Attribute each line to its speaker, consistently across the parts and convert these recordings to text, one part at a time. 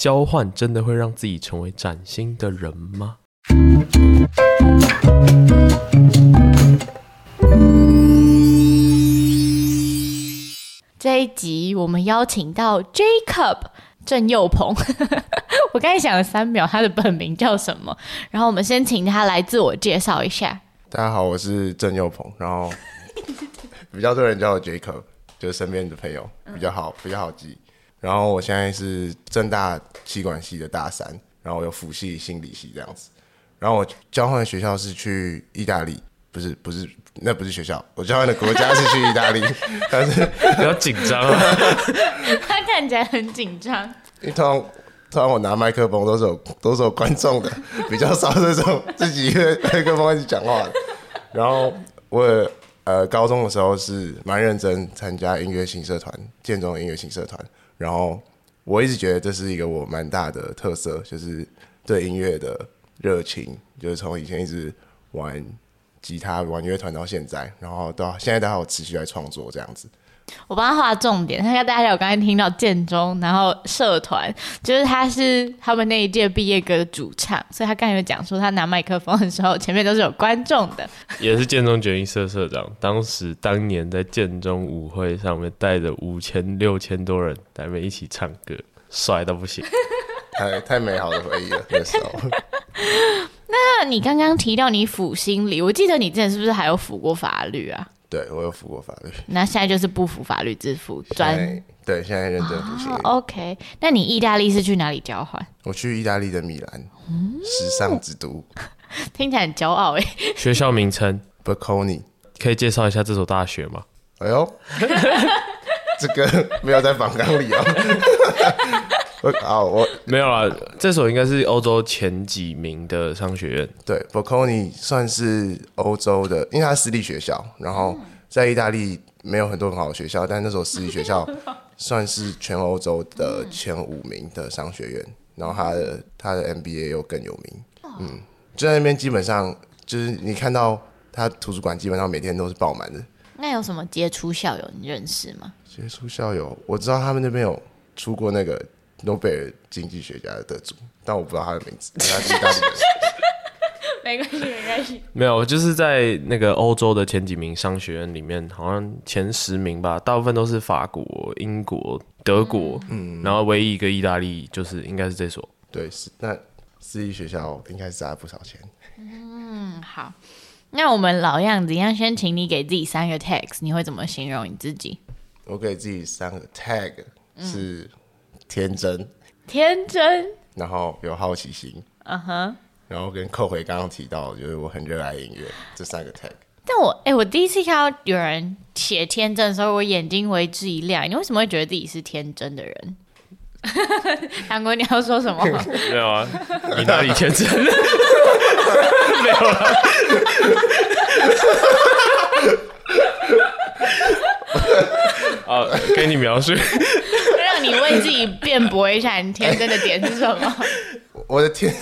Speaker 1: 交换真的会让自己成为崭新的人吗？
Speaker 2: 这一集，我们邀请到 Jacob。郑佑鹏，我刚才想了三秒，他的本名叫什么？然后我们先请他来自我介绍一下。
Speaker 3: 大家好，我是郑佑鹏，然后比较多人叫我 Jacob，就是身边的朋友比较好，比较好记。然后我现在是正大气管系的大三，然后有辅系心理系这样子。然后我交换的学校是去意大利，不是不是，那不是学校，我交换的国家是去意大利，但是
Speaker 1: 比较紧张啊。
Speaker 2: 他看起来很紧张。
Speaker 3: 因为通常，通常我拿麦克风都是有都是有观众的，比较少这种自己一个麦克风一直讲话的。然后我也呃高中的时候是蛮认真参加音乐性社团，建中音乐性社团。然后我一直觉得这是一个我蛮大的特色，就是对音乐的热情，就是从以前一直玩吉他、玩乐团到现在，然后到现在都还有持续在创作这样子。
Speaker 2: 我帮他画重点，他跟大家有刚才听到建中，然后社团，就是他是他们那一届毕业歌的主唱，所以他刚才有讲说他拿麦克风的时候，前面都是有观众的。
Speaker 1: 也是建中决议社社长，当时当年在建中舞会上面带着五千六千多人，在那边一起唱歌，帅到不行，
Speaker 3: 太太美好的回忆了那时候。
Speaker 2: 那你刚刚提到你辅心理，我记得你之前是不是还有辅过法律啊？
Speaker 3: 对，我有服过法律。
Speaker 2: 那现在就是不服法律，之服专。
Speaker 3: 对，现在认真辅心理。
Speaker 2: Oh, OK，那你意大利是去哪里交换？
Speaker 3: 我去意大利的米兰，嗯、时尚之都。
Speaker 2: 听起来很骄傲哎。
Speaker 1: 学校名称
Speaker 3: Bocconi，
Speaker 1: 可以介绍一下这所大学吗？
Speaker 3: 哎呦，这个没有在访纲里哦。好，我
Speaker 1: 没有啦。这所应该是欧洲前几名的商学院。
Speaker 3: 对，Bocconi 算是欧洲的，因为它私立学校。然后在意大利没有很多很好的学校，但那所私立学校 算是全欧洲的前五名的商学院。然后它的它的 MBA 又更有名。嗯，就在那边基本上就是你看到它图书馆基本上每天都是爆满的。
Speaker 2: 那有什么杰出校友你认识吗？
Speaker 3: 杰出校友，我知道他们那边有出过那个。诺贝尔经济学家的得主，但我不知道他的名字。
Speaker 2: 没关系，没关系。
Speaker 1: 没有，就是在那个欧洲的前几名商学院里面，好像前十名吧，大部分都是法国、英国、德国，嗯，然后唯一一个意大利，就是应该是这所。
Speaker 3: 对，是那私立学校应该是砸了不少钱。
Speaker 2: 嗯，好，那我们老样子一样，先请你给自己三个 tags，你会怎么形容你自己？
Speaker 3: 我给自己三个 tag 是。嗯天真，
Speaker 2: 天真，
Speaker 3: 然后有好奇心，嗯哼，然后跟扣回刚刚提到，就是我很热爱音乐这三个 tag。
Speaker 2: 但我哎、欸，我第一次看到有人写天真的时候，我眼睛为之一亮。你为什么会觉得自己是天真的人？韩国，你要说什么？
Speaker 1: 没有啊，你哪里天真？没有啊。好，给你描述。
Speaker 2: 你为自己辩驳一下，你天真的点是什么？
Speaker 3: 我的天，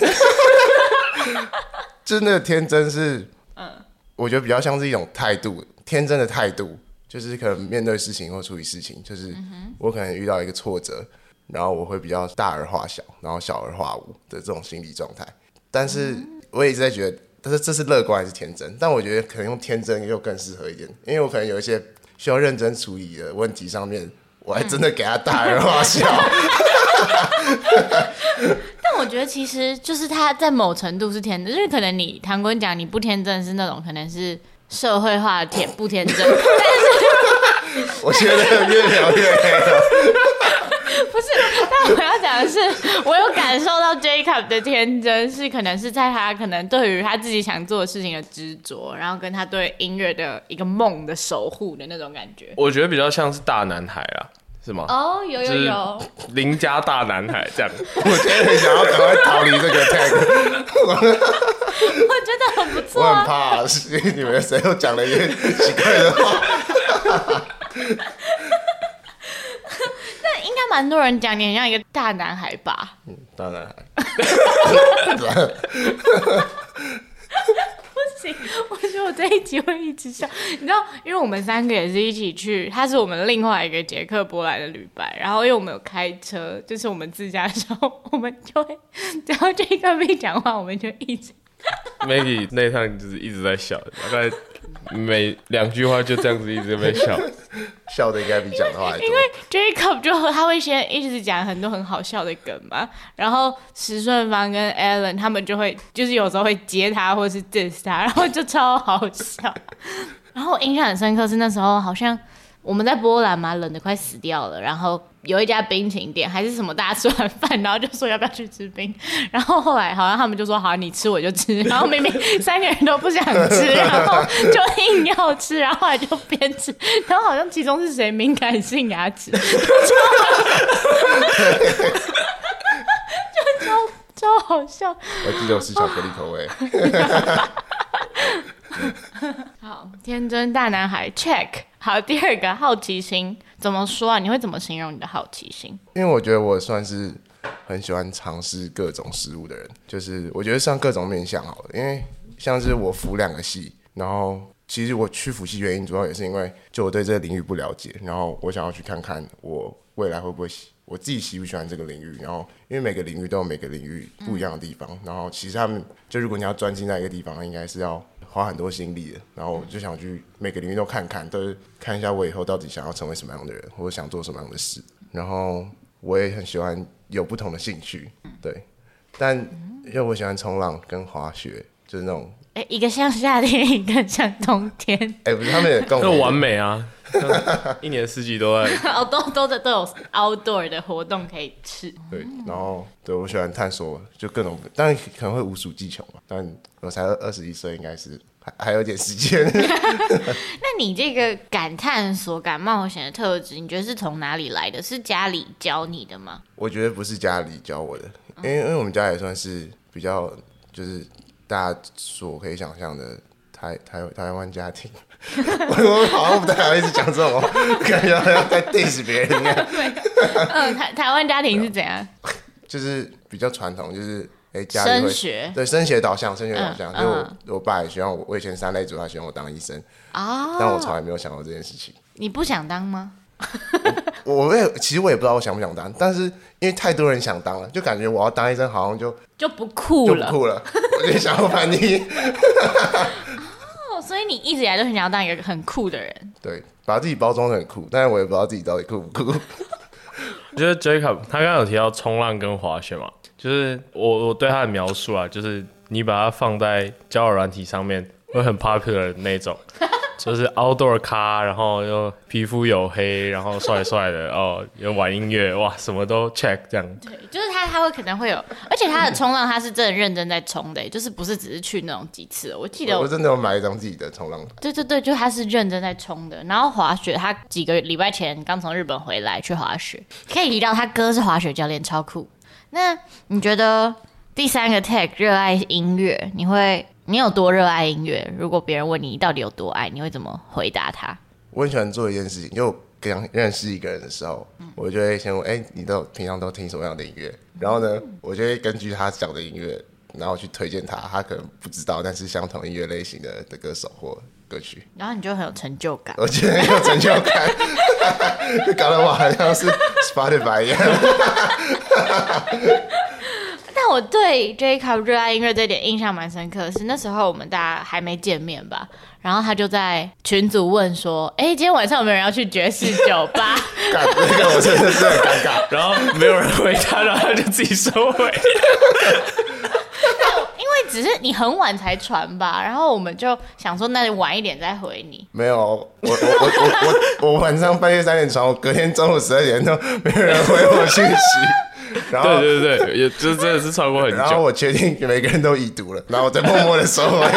Speaker 3: 真 的天真是，嗯，我觉得比较像是一种态度，天真的态度，就是可能面对事情或处理事情，就是我可能遇到一个挫折，然后我会比较大而化小，然后小而化无的这种心理状态。但是我也一直在觉得，但是这是乐观还是天真？但我觉得可能用天真又更适合一点，因为我可能有一些需要认真处理的问题上面。我还真的给他大而化小，
Speaker 2: 但我觉得其实就是他在某程度是天真，就是可能你唐坤讲你不天真是那种可能是社会化的天不天真，但是
Speaker 3: 我觉得越聊越黑了。
Speaker 2: 不是，但我要讲的是，我有感受到 Jacob 的天真，是可能是在他可能对于他自己想做的事情的执着，然后跟他对音乐的一个梦的守护的那种感觉。
Speaker 1: 我觉得比较像是大男孩啊。是吗？
Speaker 2: 哦，有有有，
Speaker 1: 邻家大男孩这样。
Speaker 3: 我今天很想要赶快逃离这个 tag，
Speaker 2: 我觉得很不错、啊。
Speaker 3: 我很怕，是因为你们谁又讲了一些奇怪的话。
Speaker 2: 那应该蛮多人讲你很像一个大男孩吧？
Speaker 3: 嗯，大男孩。
Speaker 2: 不我说我这一集会一直笑。你知道，因为我们三个也是一起去，他是我们另外一个捷克波来的旅伴。然后因为我们有开车，就是我们自驾的时候，我们就会只要这个没讲话，我们就一直。
Speaker 1: Maggie 那趟就是一直在笑，大概每两句话就这样子一直在笑，
Speaker 3: 笑的应该比讲的话还多。
Speaker 2: 因为 Jacob 就他会先一直讲很多很好笑的梗嘛，然后石顺芳跟 Alan 他们就会就是有时候会接他或是 diss 他，然后就超好笑。然后我印象很深刻是那时候好像。我们在波兰嘛，冷的快死掉了。然后有一家冰淇淋店，还是什么，大家吃完饭，然后就说要不要去吃冰。然后后来好像他们就说好，你吃我就吃。然后明明三个人都不想吃，然后就硬要吃。然后后来就边吃，然后好像其中是谁敏感性牙齿，就超超好笑。
Speaker 3: 我记得我是巧克力口味。
Speaker 2: 好，天真大男孩 check。好，第二个好奇心怎么说啊？你会怎么形容你的好奇心？
Speaker 3: 因为我觉得我算是很喜欢尝试各种事物的人，就是我觉得上各种面向好了。因为像是我辅两个系，然后其实我去辅系原因主要也是因为就我对这个领域不了解，然后我想要去看看我未来会不会喜我自己喜不喜欢这个领域。然后因为每个领域都有每个领域不一样的地方，然后其实他们就如果你要专精在一个地方，应该是要。花很多心力的，然后我就想去每个领域都看看，都是看一下我以后到底想要成为什么样的人，或者想做什么样的事。然后我也很喜欢有不同的兴趣，对。但因为我喜欢冲浪跟滑雪，就是那种，哎，
Speaker 2: 一个像夏天，一个像冬天。
Speaker 3: 哎，不是，他们也更
Speaker 1: 完 美啊，一年四季都在，
Speaker 2: 哦，都都在都有 outdoor 的活动可以吃。
Speaker 3: 对，然后对我喜欢探索，就各种，当然可能会无所技巧嘛，但。我才二十一岁，应该是还还有点时间。
Speaker 2: 那你这个敢探索、敢冒险的特质，你觉得是从哪里来的？是家里教你的吗？
Speaker 3: 我觉得不是家里教我的，因为因为我们家也算是比较就是大家所可以想象的台台台湾家庭。我好像不太好意思讲这种话，感觉好像在 diss 别人一样。
Speaker 2: 嗯，台台湾家庭是怎样？
Speaker 3: 就是比较传统，就是。哎，家里
Speaker 2: 升学
Speaker 3: 对升学导向，升学导向，就、嗯、我、嗯、我爸也希望我，我以前三类组，他希望我当医生啊，但我从来没有想过这件事情。
Speaker 2: 你不想当吗？
Speaker 3: 我我也其实我也不知道我想不想当，但是因为太多人想当了，就感觉我要当医生好像就
Speaker 2: 就不酷了，
Speaker 3: 就不酷了，我就想要叛逆。
Speaker 2: 哦，所以你一直以来都很想要当一个很酷的人，
Speaker 3: 对，把自己包装得很酷，但是我也不知道自己到底酷不酷。
Speaker 1: 我觉得 Jacob 他刚刚有提到冲浪跟滑雪嘛。就是我我对他的描述啊，就是你把它放在交友软体上面会很 popular 的那种，就是 outdoor 咖，然后又皮肤黝黑，然后帅帅的哦，又玩音乐，哇，什么都 check 这样。
Speaker 2: 对，就是他他会可能会有，而且他的冲浪他是真的认真在冲的，就是不是只是去那种几次。我记得我，
Speaker 3: 我真的有买一张自己的冲浪板。
Speaker 2: 对对对，就他是认真在冲的。然后滑雪，他几个礼拜前刚从日本回来去滑雪，可以提到他哥是滑雪教练，超酷。那你觉得第三个 tag 热爱音乐，你会你有多热爱音乐？如果别人问你，你到底有多爱，你会怎么回答他？
Speaker 3: 我很喜欢做一件事情，就刚认识一个人的时候，嗯、我就会先问：哎、欸，你都平常都听什么样的音乐？然后呢，我就会根据他讲的音乐，然后去推荐他。他可能不知道，但是相同音乐类型的的歌手或歌曲，
Speaker 2: 然后你就很有成就感。
Speaker 3: 我觉得很有成就感，就搞得我好像是 Spotify 一样。
Speaker 2: 但我对 Jacob 热爱音乐这点印象蛮深刻的是，那时候我们大家还没见面吧，然后他就在群组问说：“哎、欸，今天晚上有没有人要去爵士酒吧？”
Speaker 3: 那个我真的是很尴尬，
Speaker 1: 然后没有人回他，然后他就自己收回。
Speaker 2: 因为只是你很晚才传吧，然后我们就想说，那就晚一点再回你。
Speaker 3: 没有，我我我我我我晚上半夜三点传，我隔天中午十二点都没有人回我讯息。然后
Speaker 1: 对对对，也就真的是超过很久。
Speaker 3: 然后我确定每个人都已读了，然后我再默默的收回。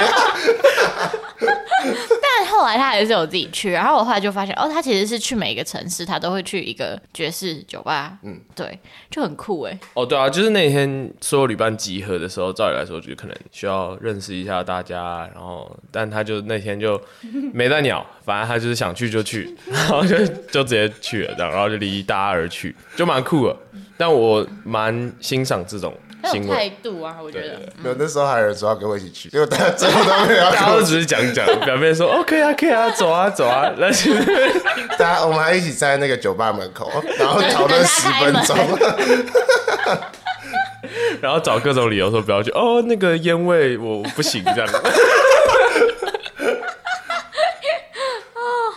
Speaker 2: 后来他还是有自己去，然后我后来就发现，哦，他其实是去每个城市，他都会去一个爵士酒吧。嗯，对，就很酷哎。
Speaker 1: 哦，对啊，就是那天所有旅伴集合的时候，照理来说就可能需要认识一下大家，然后，但他就那天就没在鸟，反正他就是想去就去，然后就就直接去了这样，然后就离大家而去，就蛮酷的。但我蛮欣赏这种。
Speaker 2: 很有态度啊，我觉得。
Speaker 3: 没有，那时候还有人说要跟我一起去，结果大家最后都没有。
Speaker 1: 大家都只是讲讲，表面说 OK 啊，可以啊，走啊，走啊。但是
Speaker 3: 大家我们还一起在那个酒吧门口，然后讨论十分钟，
Speaker 1: 然后找各种理由说不要去。哦，那个烟味我不行，这样。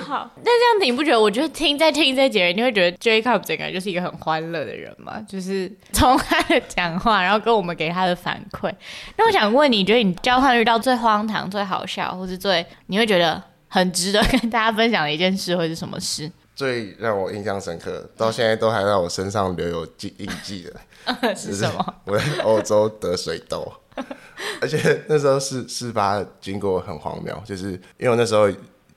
Speaker 2: 那这样你不觉得？我觉得听在听这节，你会觉得 Jacob 整个人就是一个很欢乐的人吗？就是从他的讲话，然后跟我们给他的反馈。那我想问你，觉得你交换遇到最荒唐、最好笑，或是最你会觉得很值得跟大家分享的一件事，会是什么事？
Speaker 3: 最让我印象深刻，到现在都还在我身上留有记印记的，
Speaker 2: 是什么？
Speaker 3: 我在欧洲得水痘，而且那时候事事发经过很荒谬，就是因为我那时候。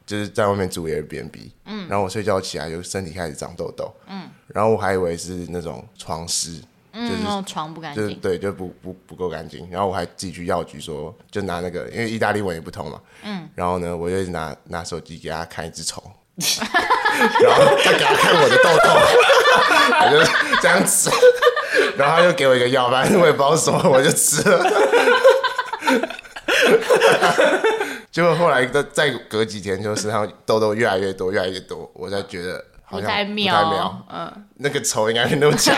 Speaker 3: 就是在外面住 Airbnb，嗯，然后我睡觉起来就身体开始长痘痘，嗯，然后我还以为是那种床湿，
Speaker 2: 嗯，就是床不干净，
Speaker 3: 就是对，就不不不够干净，然后我还自己去药局说，就拿那个，因为意大利文也不通嘛，嗯，然后呢，我就拿拿手机给他看一只虫，然后他给他看我的痘痘，我就这样吃，然后他就给我一个药，反正我也不知道什么，我就吃了。结果后来再再隔几天，就身上痘痘越来越多，越来越多，我才觉得好像不太妙。嗯，那个丑应该是那么强。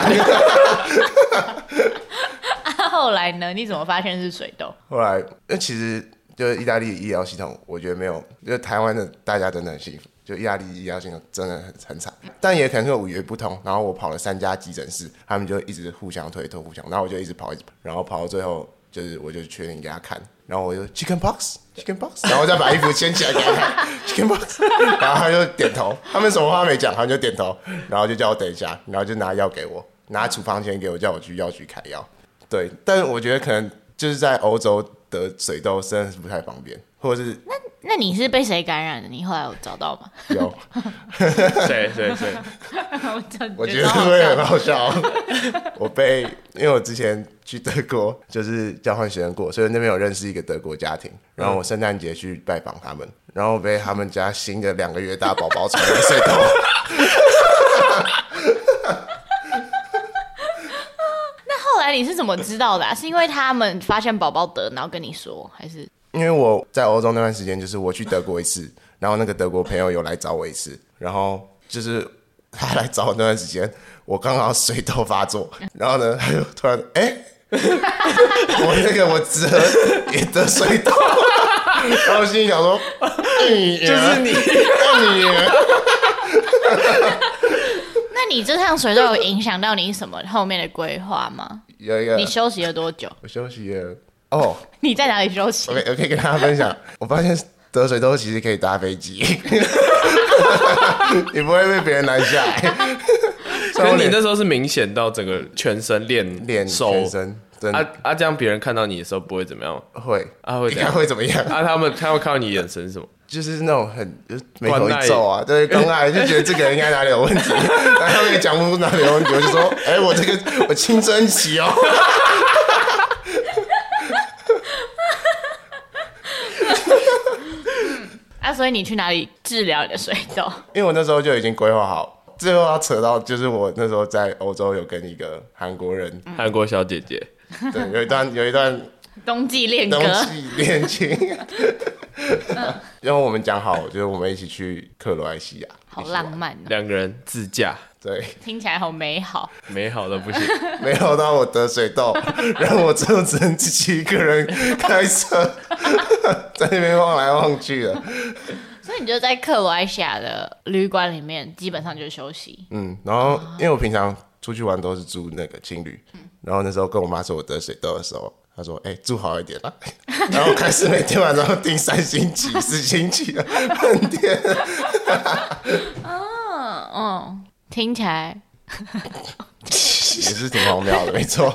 Speaker 2: 啊，后来呢？你怎么发现是水痘？
Speaker 3: 后来，那其实就是意大利医疗系统，我觉得没有，就台湾的大家真的很幸福，就意大利医疗系统真的很很惨。但也可能是五月不同，然后我跑了三家急诊室，他们就一直互相推脱，互相，然后我就一直跑，一直跑，然后跑到最后。就是我就确定给他看，然后我就 chicken pox chicken pox，然后再把衣服掀起来给他 chicken pox，然后他就点头，他们什么话没讲，他就点头，然后就叫我等一下，然后就拿药给我，拿处方箋给我，叫我去药局开药。对，但是我觉得可能就是在欧洲得水痘真的是不太方便，或者是
Speaker 2: 那那你是被谁感染的？你后来有找到吗？
Speaker 3: 有，
Speaker 1: 谁 谁谁？
Speaker 3: 我觉得会很好笑。我被因为我之前。去德国就是交换学生过，所以那边有认识一个德国家庭，然后我圣诞节去拜访他们，然后被他们家新的两个月大宝宝传染水头。
Speaker 2: 那后来你是怎么知道的啊？是因为他们发现宝宝得，然后跟你说，还是？
Speaker 3: 因为我在欧洲那段时间，就是我去德国一次，然后那个德国朋友有来找我一次，然后就是他来找我那段时间，我刚好水痘发作，然后呢，他就突然哎。欸 我那个我侄儿也得水痘，然后我心里想说，
Speaker 1: 就是你，
Speaker 3: 你。
Speaker 2: 那你这趟水痘有影响到你什么后面的规划吗？
Speaker 3: 有一个，
Speaker 2: 你休息了多久？
Speaker 3: 我休息了哦。
Speaker 2: 你在哪里休息？
Speaker 3: 我可以，我可以跟大家分享。我发现得水痘其实可以搭飞机，你不会被别人拦下来。
Speaker 1: 所以你那时候是明显到整个全身练
Speaker 3: 练手，全身
Speaker 1: 啊啊！这样别人看到你的时候不会怎么样？
Speaker 3: 会
Speaker 1: 啊，会怎样？
Speaker 3: 会怎么样？
Speaker 1: 啊，他们他会看到你眼神是什么？
Speaker 3: 就是那种很就是眉头一皱啊，对，关爱就觉得这个人应该哪里有问题，然后他们也讲不出哪里有问题，我就说，哎、欸，我这个我青春期哦。
Speaker 2: 啊，所以你去哪里治疗你的水痘？
Speaker 3: 因为我那时候就已经规划好。最后要扯到，就是我那时候在欧洲有跟一个韩国人，
Speaker 1: 韩国小姐姐，
Speaker 3: 对，有一段有一段
Speaker 2: 冬季恋
Speaker 3: 冬季恋情，因为我们讲好，就是我们一起去克罗埃西亚，
Speaker 2: 好浪漫，
Speaker 1: 两个人自驾，
Speaker 3: 对，
Speaker 2: 听起来好美好，
Speaker 1: 美好的不行，
Speaker 3: 美好到我得水痘，然后我最后只能自己一个人开车，在那边晃来晃去的。
Speaker 2: 所以你就在克罗埃西亚的旅馆里面，基本上就是休息。
Speaker 3: 嗯，然后因为我平常出去玩都是住那个青旅，嗯、然后那时候跟我妈说我得水痘的时候，她说：“哎、欸，住好一点啦。”然后开始每天晚上订三星级、四星级的饭店。
Speaker 2: 哦，嗯，听起来
Speaker 3: 也是挺荒谬的，没错。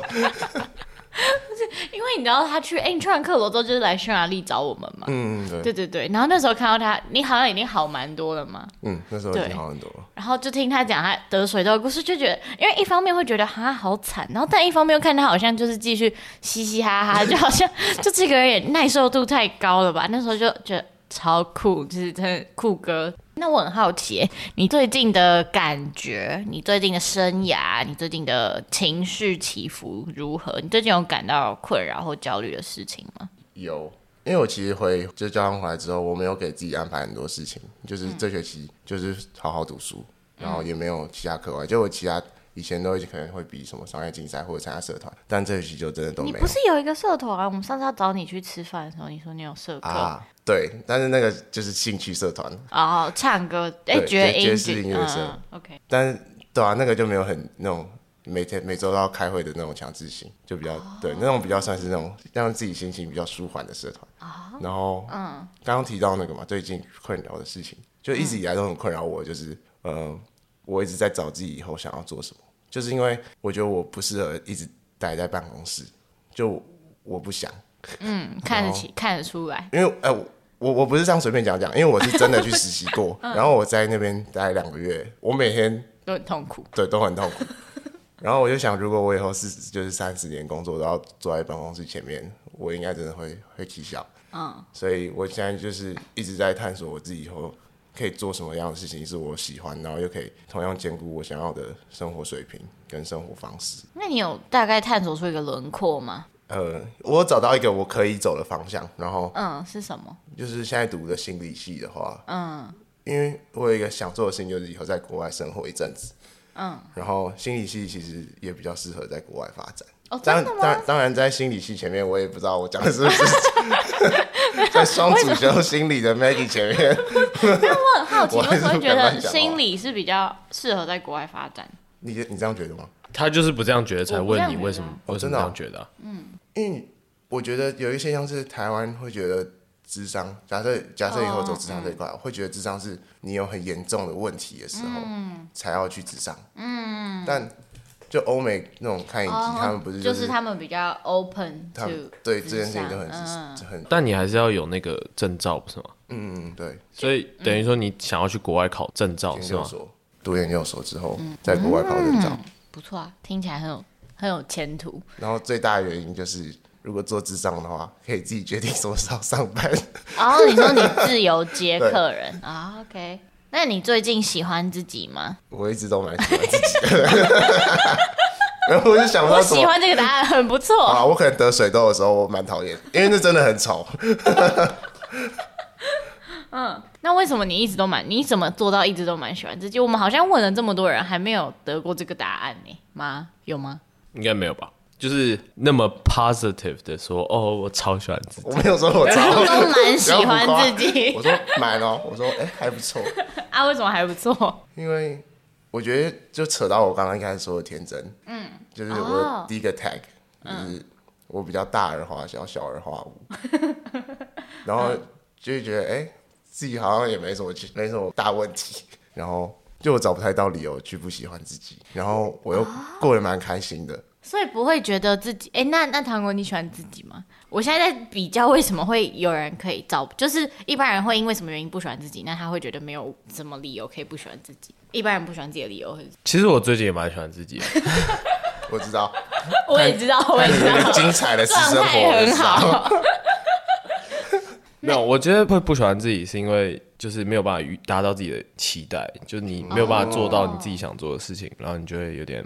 Speaker 2: 因为你知道他去哎，你去完克罗之后就是来匈牙利找我们嘛。
Speaker 3: 嗯，对
Speaker 2: 对对对。然后那时候看到他，你好像已经好蛮多了嘛。
Speaker 3: 嗯，那时候已经好很多了。
Speaker 2: 然后就听他讲他得水痘的故事，就觉得，因为一方面会觉得他好惨，然后但一方面又看他好像就是继续嘻嘻哈哈，就好像就这个人也耐受度太高了吧。那时候就觉得超酷，就是真的酷哥。那我很好奇，你最近的感觉，你最近的生涯，你最近的情绪起伏如何？你最近有感到困扰或焦虑的事情吗？
Speaker 3: 有，因为我其实回就交换回来之后，我没有给自己安排很多事情，就是这学期就是好好读书，然后也没有其他课外，就我其他。以前都可能会比什么商业竞赛或者参加社团，但这学期就真的都没有。
Speaker 2: 你不是有一个社团啊？我们上次要找你去吃饭的时候，你说你有社课
Speaker 3: 啊？对，但是那个就是兴趣社团
Speaker 2: 哦，唱歌哎，爵爵
Speaker 3: 士音乐社。
Speaker 2: 嗯、OK，
Speaker 3: 但是对啊，那个就没有很那种每天每周都要开会的那种强制性，就比较、哦、对那种比较算是那种让自己心情比较舒缓的社团。哦、然后嗯，刚刚提到那个嘛，最近困扰的事情，就一直以来都很困扰我，就是嗯、呃，我一直在找自己以后想要做什么。就是因为我觉得我不适合一直待在办公室，就我不想。
Speaker 2: 嗯，看得起，看得出来。
Speaker 3: 因为呃，我我不是这样随便讲讲，因为我是真的去实习过，然后我在那边待两个月，我每天
Speaker 2: 都很痛苦，
Speaker 3: 对，都很痛苦。然后我就想，如果我以后是就是三十年工作都要坐在办公室前面，我应该真的会会起笑。嗯，所以我现在就是一直在探索我自己以后。可以做什么样的事情是我喜欢，然后又可以同样兼顾我想要的生活水平跟生活方式。
Speaker 2: 那你有大概探索出一个轮廓吗？
Speaker 3: 呃，我找到一个我可以走的方向，然后
Speaker 2: 嗯，是什么？
Speaker 3: 就是现在读的心理系的话，嗯，因为我有一个想做的事情，就是以后在国外生活一阵子，嗯，然后心理系其实也比较适合在国外发展。
Speaker 2: 哦？
Speaker 3: 当然，当然，在心理系前面，我也不知道我讲的是不是 在双主修心理的 Maggie 前面。
Speaker 2: 我很好奇，为什么会觉得心理是比较适合在国外发展？
Speaker 3: 你你这样觉得吗？
Speaker 1: 他就是不这样觉得，才问你为什么？我真的这样觉得、啊。
Speaker 3: 嗯，因为我觉得有一些像是台湾会觉得智商，假设假设以后走智商这一块，哦、会觉得智商是你有很严重的问题的时候、嗯、才要去智商。嗯，但。就欧美那种看影集，他们不是
Speaker 2: 就是他们比较 open，
Speaker 3: 他们对这件事情都很很。
Speaker 1: 但你还是要有那个证照，不是吗？
Speaker 3: 嗯嗯，对。
Speaker 1: 所以等于说你想要去国外考证照是吗？
Speaker 3: 读研究所之后，在国外考证照，
Speaker 2: 不错啊，听起来很有很有前途。
Speaker 3: 然后最大的原因就是，如果做智障的话，可以自己决定什么时候上班。
Speaker 2: 哦，你说你自由接 客人啊？OK。那你最近喜欢自己吗？
Speaker 3: 我一直都蛮喜欢自己的，然 后我就想说，
Speaker 2: 我喜欢这个答案很不错
Speaker 3: 啊。我可能得水痘的时候，我蛮讨厌，因为那真的很丑。
Speaker 2: 嗯，那为什么你一直都蛮？你怎么做到一直都蛮喜欢自己？我们好像问了这么多人，还没有得过这个答案呢？吗？有吗？
Speaker 1: 应该没有吧。就是那么 positive 的说，哦，我超喜欢自己。
Speaker 3: 我没有说我超，
Speaker 2: 都蛮喜欢自己。
Speaker 3: 我说蛮哦，我说哎、欸、还不错。
Speaker 2: 啊，为什么还不错？
Speaker 3: 因为我觉得就扯到我刚刚一开始说的天真。嗯。就是我第一个 tag，、哦、就是我比较大而化小，小而化无。嗯、然后就会觉得哎、欸，自己好像也没什么没什么大问题。然后就我找不太到理由去不喜欢自己，然后我又过得蛮开心的。哦
Speaker 2: 所以不会觉得自己哎、欸，那那糖果你喜欢自己吗？我现在在比较为什么会有人可以找，就是一般人会因为什么原因不喜欢自己，那他会觉得没有什么理由可以不喜欢自己。一般人不喜欢自己的理由是，
Speaker 1: 其实我最近也蛮喜欢自己的，
Speaker 3: 我知道，
Speaker 2: 我也知道，我也知道，
Speaker 3: 精彩的私生活
Speaker 2: 很好。
Speaker 1: 没有，我觉得会不喜欢自己是因为就是没有办法达到自己的期待，就是你没有办法做到你自己想做的事情，然后你就会有点。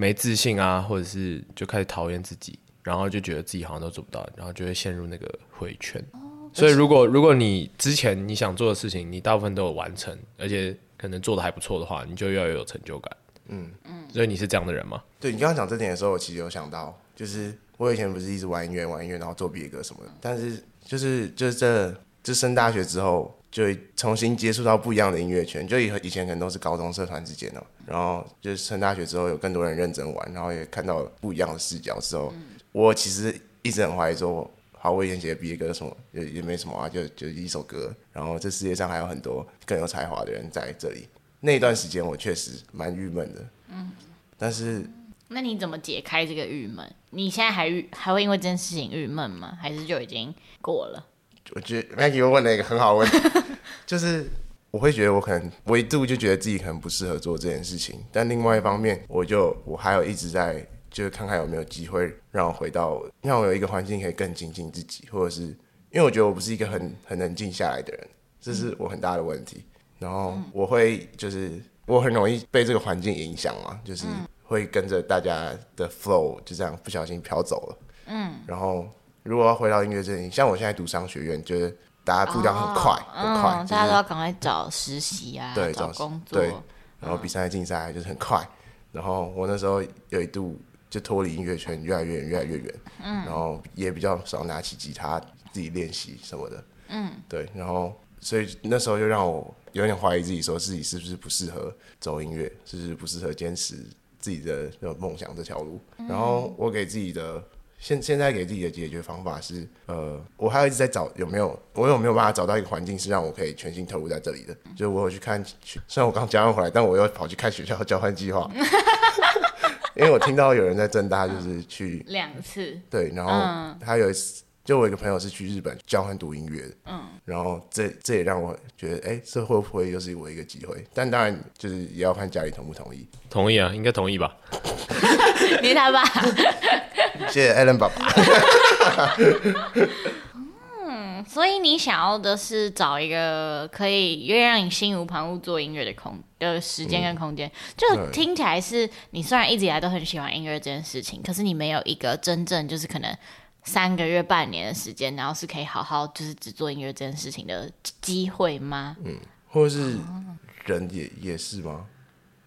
Speaker 1: 没自信啊，或者是就开始讨厌自己，然后就觉得自己好像都做不到，然后就会陷入那个回圈。哦、所以如果如果你之前你想做的事情，你大部分都有完成，而且可能做的还不错的话，你就要有成就感。嗯嗯。所以你是这样的人吗？
Speaker 3: 对，你刚刚讲这点的时候，我其实有想到，就是我以前不是一直玩音乐玩音乐，然后做毕业歌什么的，但是就是就是这就升大学之后。就重新接触到不一样的音乐圈，就以以前可能都是高中社团之间的，然后就是升大学之后有更多人认真玩，然后也看到不一样的视角之后，我其实一直很怀疑说，好，我以前写的毕业歌什么也也没什么啊，就就一首歌，然后这世界上还有很多更有才华的人在这里。那段时间我确实蛮郁闷的，嗯，但是
Speaker 2: 那你怎么解开这个郁闷？你现在还郁还会因为这件事情郁闷吗？还是就已经过了？
Speaker 3: 我觉得 Maggie 问了一个很好的问题，就是我会觉得我可能我一度就觉得自己可能不适合做这件事情，但另外一方面，我就我还有一直在就是看看有没有机会让我回到让我有一个环境可以更精进自己，或者是因为我觉得我不是一个很很能静下来的人，这是我很大的问题。然后我会就是我很容易被这个环境影响嘛，就是会跟着大家的 flow 就这样不小心飘走了。嗯，然后。如果要回到音乐这里，像我现在读商学院，就是大家步调很快，哦、很快，
Speaker 2: 嗯就是、大家都要赶快找实习啊，
Speaker 3: 对，
Speaker 2: 找工作，
Speaker 3: 对，然后比赛竞赛就是很快。嗯、然后我那时候有一度就脱离音乐圈越来越远，越来越远，嗯，然后也比较少拿起吉他自己练习什么的，嗯，对，然后所以那时候就让我有点怀疑自己，说自己是不是不适合走音乐，是不是不适合坚持自己的那种梦想这条路。嗯、然后我给自己的。现现在给自己的解决方法是，呃，我还一直在找有没有，我有没有办法找到一个环境是让我可以全心投入在这里的。就我有去看，虽然我刚交换回来，但我又跑去看学校交换计划，因为我听到有人在正大就是去
Speaker 2: 两次，
Speaker 3: 对，然后他有一次，就我一个朋友是去日本交换读音乐的，嗯，然后这这也让我觉得，哎、欸，这会不会又是我一个机会？但当然就是也要看家里同不同意。
Speaker 1: 同意啊，应该同意吧？
Speaker 2: 你他爸。
Speaker 3: 谢谢 Allen 爸爸。
Speaker 2: 嗯，所以你想要的是找一个可以越让你心无旁骛做音乐的空的时间跟空间。嗯、就听起来是你虽然一直以来都很喜欢音乐这件事情，可是你没有一个真正就是可能三个月、半年的时间，然后是可以好好就是只做音乐这件事情的机会吗？
Speaker 3: 嗯，或者是人也也是吗？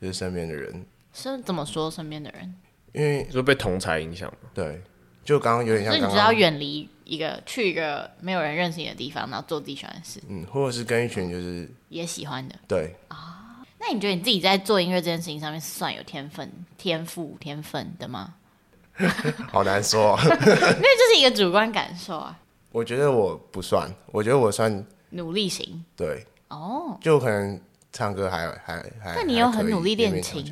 Speaker 3: 就是身边的人
Speaker 2: 是怎么说？身边的人？
Speaker 3: 因为
Speaker 1: 就被同才影响嘛，
Speaker 3: 对，就刚刚有点像
Speaker 2: 所以你只要远离一个，去一个没有人认识你的地方，然后做自己喜欢的事，
Speaker 3: 嗯，或者是跟一群就是
Speaker 2: 也喜欢的，
Speaker 3: 对
Speaker 2: 啊。那你觉得你自己在做音乐这件事情上面是算有天分、天赋、天分的吗？
Speaker 3: 好难说，
Speaker 2: 因为这是一个主观感受啊。
Speaker 3: 我觉得我不算，我觉得我算
Speaker 2: 努力型，
Speaker 3: 对，
Speaker 2: 哦，
Speaker 3: 就可能唱歌还还还，
Speaker 2: 那你有很努力练琴、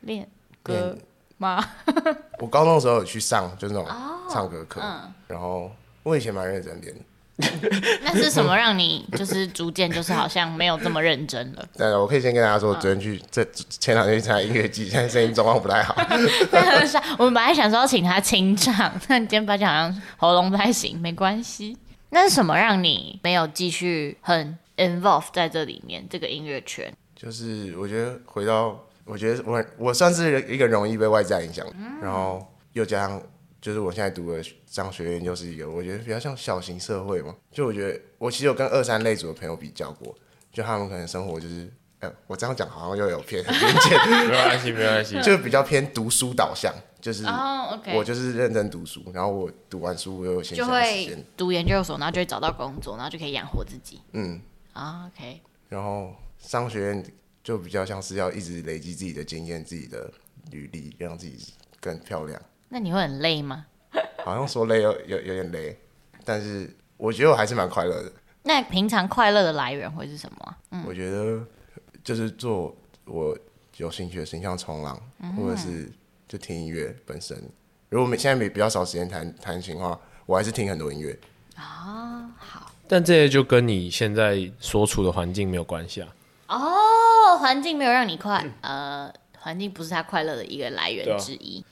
Speaker 2: 练歌？吗？
Speaker 3: 我高中的时候有去上，就是那种唱歌课，oh, 嗯、然后我以前蛮认真练。
Speaker 2: 那是什么让你就是逐渐就是好像没有这么认真了？
Speaker 3: 对，我可以先跟大家说，我昨天去这前两天去参加音乐季，现在声音状况不太好。
Speaker 2: 我们本来想说要请他清唱，但今天发现好像喉咙不太行，没关系。那是什么让你没有继续很 involve 在这里面这个音乐圈？
Speaker 3: 就是我觉得回到。我觉得我我算是一个容易被外在影响，嗯、然后又加上就是我现在读的商学院，就是一个我觉得比较像小型社会嘛。就我觉得我其实有跟二三类组的朋友比较过，就他们可能生活就是，哎、欸，我这样讲好像又有偏很偏见，
Speaker 1: 没关系没关系，
Speaker 3: 就比较偏读书导向，就是我就是认真读书，然后我读完书我又有闲暇时间，就会
Speaker 2: 读研究所，然后就会找到工作，然后就可以养活自己。嗯啊、oh，OK。
Speaker 3: 然后商学院。就比较像是要一直累积自己的经验、自己的履历，让自己更漂亮。
Speaker 2: 那你会很累吗？
Speaker 3: 好像说累有有有点累，但是我觉得我还是蛮快乐的。
Speaker 2: 那平常快乐的来源会是什么？
Speaker 3: 嗯，我觉得就是做我有兴趣的事情，像冲浪，嗯、或者是就听音乐本身。如果我们现在比比较少时间弹弹琴的话，我还是听很多音乐。
Speaker 2: 啊、哦，好。
Speaker 1: 但这些就跟你现在所处的环境没有关系啊。
Speaker 2: 哦，环境没有让你快，呃，环境不是他快乐的一个来源之一。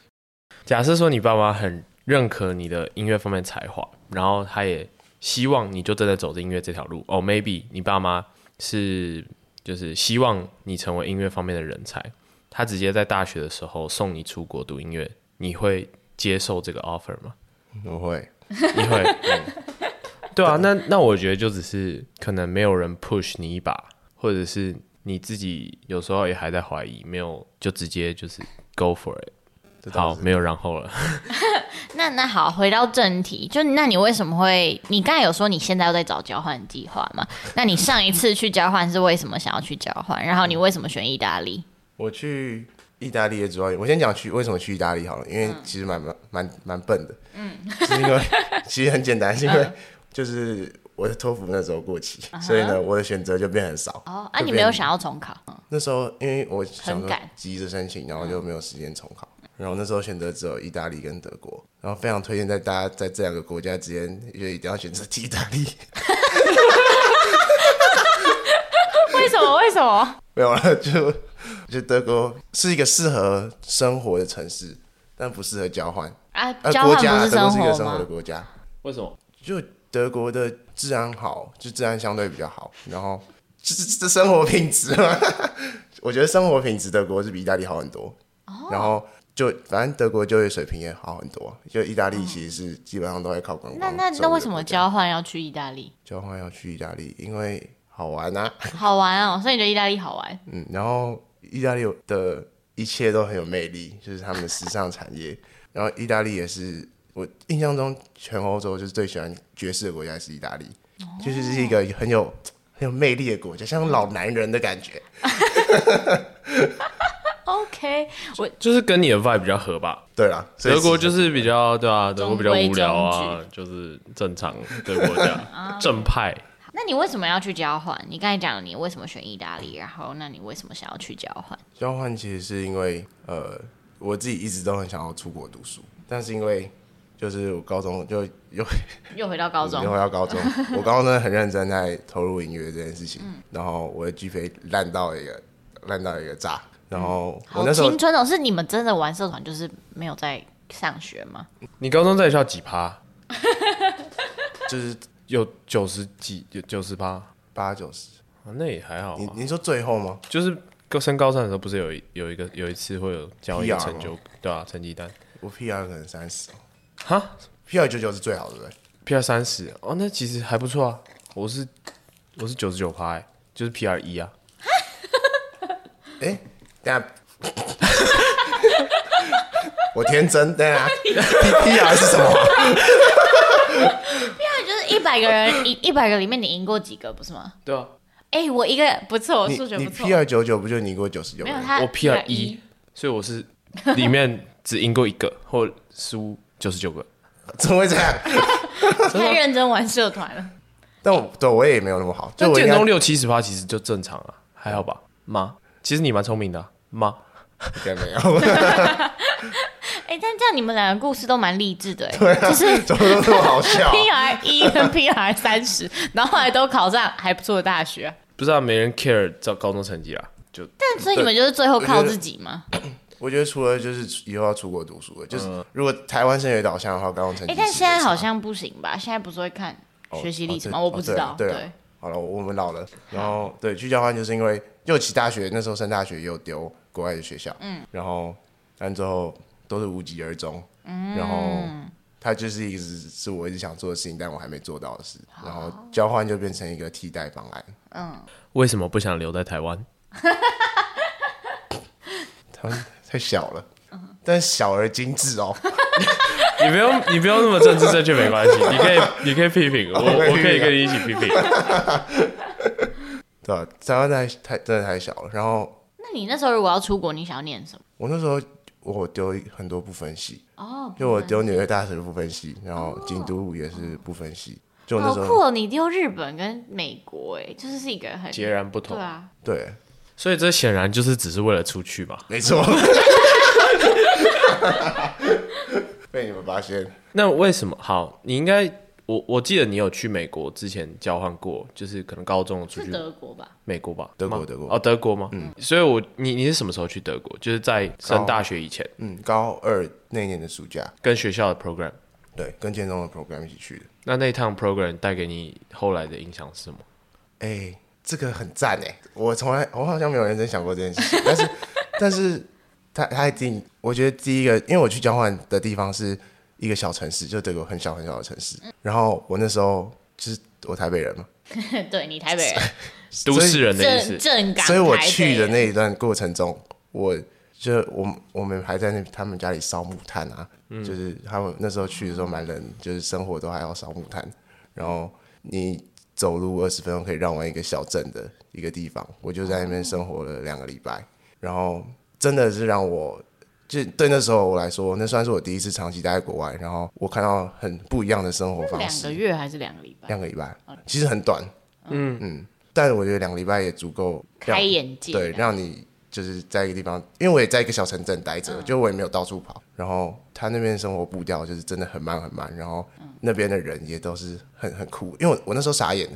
Speaker 1: 假设说你爸妈很认可你的音乐方面才华，然后他也希望你就真的走着音乐这条路。哦，maybe 你爸妈是就是希望你成为音乐方面的人才，他直接在大学的时候送你出国读音乐，你会接受这个 offer 吗？
Speaker 3: 我会，
Speaker 1: 你会？嗯、对啊，那那我觉得就只是可能没有人 push 你一把。或者是你自己有时候也还在怀疑，没有就直接就是 go for it。好，没有然后了。
Speaker 2: 那那好，回到正题，就那你为什么会？你刚才有说你现在又在找交换计划吗？那你上一次去交换是为什么想要去交换？然后你为什么选意大利？
Speaker 3: 我去意大利的主要，我先讲去为什么去意大利好了，因为其实蛮蛮蛮蛮笨的。嗯，是因为 其实很简单，是因为就是。我的托福那时候过期，uh huh. 所以呢，我的选择就变很少。
Speaker 2: 哦，啊，你没有想要重考？
Speaker 3: 那时候因为我想说急着申请，然后就没有时间重考。然后那时候选择只有意大利跟德国，然后非常推荐在大家在这两个国家之间，就一定要选择意大利。
Speaker 2: 为什么？为什么？
Speaker 3: 没有了，就就德国是一个适合生活的城市，但不适合交换
Speaker 2: 啊。
Speaker 3: 呃，
Speaker 2: 交换
Speaker 3: 国家，
Speaker 2: 不是
Speaker 3: 德国是一个生
Speaker 2: 生活
Speaker 3: 活的国家。
Speaker 1: 为什么？
Speaker 3: 就德国的治安好，就治安相对比较好，然后这这这生活品质嘛，我觉得生活品质德国是比意大利好很多。Oh. 然后就反正德国就业水平也好很多，就意大利其实是基本上都在靠观光。
Speaker 2: 那那那为什么交换要去意大利？
Speaker 3: 交换要去意大利，因为好玩啊。
Speaker 2: 好玩哦，所以你觉得意大利好玩？
Speaker 3: 嗯，然后意大利的一切都很有魅力，就是他们的时尚产业。然后意大利也是我印象中全欧洲就是最喜欢爵士的国家是意大利，oh. 就是是一个很有很有魅力的国家，像老男人的感觉。
Speaker 2: OK，我
Speaker 1: 就是跟你的 vibe 比较合吧。
Speaker 3: 对啦，
Speaker 1: 德国就是比较对啊，德国比较无聊啊，就是正常的国家，正派。
Speaker 2: 那你为什么要去交换？你刚才讲了你为什么选意大利，然后那你为什么想要去交换？
Speaker 3: 交换其实是因为呃，我自己一直都很想要出国读书，但是因为就是我高中就又
Speaker 2: 又回到高中，
Speaker 3: 又回到高中，我高中真的很认真在投入音乐这件事情，嗯、然后我的 GPA 烂到一个烂到一个炸。然后我那时候
Speaker 2: 青春哦，是你们真的玩社团，就是没有在上学吗？
Speaker 1: 你高中在学校几趴？就是有九十几，有九十趴，
Speaker 3: 八九十，
Speaker 1: 那也还好。
Speaker 3: 你你说最后吗？
Speaker 1: 就是高升高三的时候，不是有有一个有一次会有交易成就，对啊，成绩单。
Speaker 3: 我 PR 可能三十哦。
Speaker 1: 哈
Speaker 3: ，PR 九九是最好的，对不
Speaker 1: 对？PR 三十哦，那其实还不错啊。我是我是九十九趴，就是 PR 一啊。
Speaker 3: 哎。等下，我天真，等下，P R 是什么
Speaker 2: ？P R 就是一百个人，一一百个里面你赢过几个，不是吗？
Speaker 1: 对啊。
Speaker 2: 哎、欸，我一个不错，我数学不错。
Speaker 3: P R 九九不就赢过九十九？
Speaker 2: 没有他，
Speaker 1: 我 P R 一，所以我是里面只赢过一个，或输九十九个。
Speaker 3: 怎么会这样？
Speaker 2: 太认真玩社团了。
Speaker 3: 但我对我也没有那么好，
Speaker 1: 就建中六七十趴，其实就正常了，还好吧？妈，其实你蛮聪明的、啊。吗？
Speaker 3: 应该没有。
Speaker 2: 哎、欸，但这样你们两个故事都蛮励志的，
Speaker 3: 对啊，
Speaker 2: 就是
Speaker 3: 怎么都这么好笑。
Speaker 2: PR 一跟 PR 三十，然后后来都考上还不错的大学。
Speaker 1: 不知道、啊、没人 care 这高中成绩啊，就。
Speaker 2: 但所以你们就是最后靠自己吗？
Speaker 3: 我觉，得除了就是以后要出国读书的，就是如果台湾升学导向的话，高中成绩。哎、欸，
Speaker 2: 但现在好像不行吧？现在不是会看学习历程吗？哦哦、我不知道。
Speaker 3: 对，
Speaker 2: 对，
Speaker 3: 好了，我们老了，然后对去交换就是因为又其大学那时候升大学也有丢。国外的学校，嗯，然后，但之后都是无疾而终，嗯，然后他就是一直是我一直想做的事情，但我还没做到的事，然后交换就变成一个替代方案，嗯，
Speaker 1: 为什么不想留在台湾？
Speaker 3: 台湾太小了，但小而精致哦，
Speaker 1: 你不用你不用那么政治正确没关系，你可以你可以批评我，我可以跟你一起批评，
Speaker 3: 对吧？台湾太太真的太小了，然后。
Speaker 2: 那你那时候如果要出国，你想要念什么？
Speaker 3: 我那时候我丢很多不分系哦，就我丢纽约大学的不分系，然后京都也是不分系。就那时候
Speaker 2: 好酷哦！你丢日本跟美国，哎，就是是一个很
Speaker 1: 截然不同。
Speaker 2: 对啊，
Speaker 3: 对，
Speaker 1: 所以这显然就是只是为了出去吧？
Speaker 3: 没错。被你们发现。
Speaker 1: 那为什么？好，你应该。我我记得你有去美国之前交换过，就是可能高中出去
Speaker 2: 德国吧，
Speaker 1: 美国吧，
Speaker 3: 德国德国
Speaker 1: 哦德国吗？嗯，所以我你你是什么时候去德国？就是在升大学以前，
Speaker 3: 嗯，高二那年的暑假，
Speaker 1: 跟学校的 program，
Speaker 3: 对，跟建中的 program 一起去的。
Speaker 1: 那那一趟 program 带给你后来的印象是什么？
Speaker 3: 哎、欸，这个很赞哎，我从来我好像没有认真想过这件事情，但是 但是他他一定，我觉得第一个，因为我去交换的地方是。一个小城市，就德国很小很小的城市。然后我那时候就是我台北人嘛，
Speaker 2: 对你台北人，
Speaker 1: 都市人的意思。
Speaker 3: 所以我去的那一段过程中，我就我我们还在那他们家里烧木炭啊，嗯、就是他们那时候去的时候蛮冷，就是生活都还要烧木炭。然后你走路二十分钟可以绕完一个小镇的一个地方，我就在那边生活了两个礼拜。然后真的是让我。就对那时候我来说，那算是我第一次长期待在国外，然后我看到很不一样的生活方式。
Speaker 2: 两个月还是两个礼拜？
Speaker 3: 两个礼拜，其实很短。嗯嗯，但是我觉得两个礼拜也足够
Speaker 2: 开眼界，
Speaker 3: 对，让你就是在一个地方，因为我也在一个小城镇待着，
Speaker 2: 嗯、
Speaker 3: 就我也没有到处跑。然后他那边生活步调就是真的很慢很慢，然后那边的人也都是很很酷。因为我，我那时候傻眼，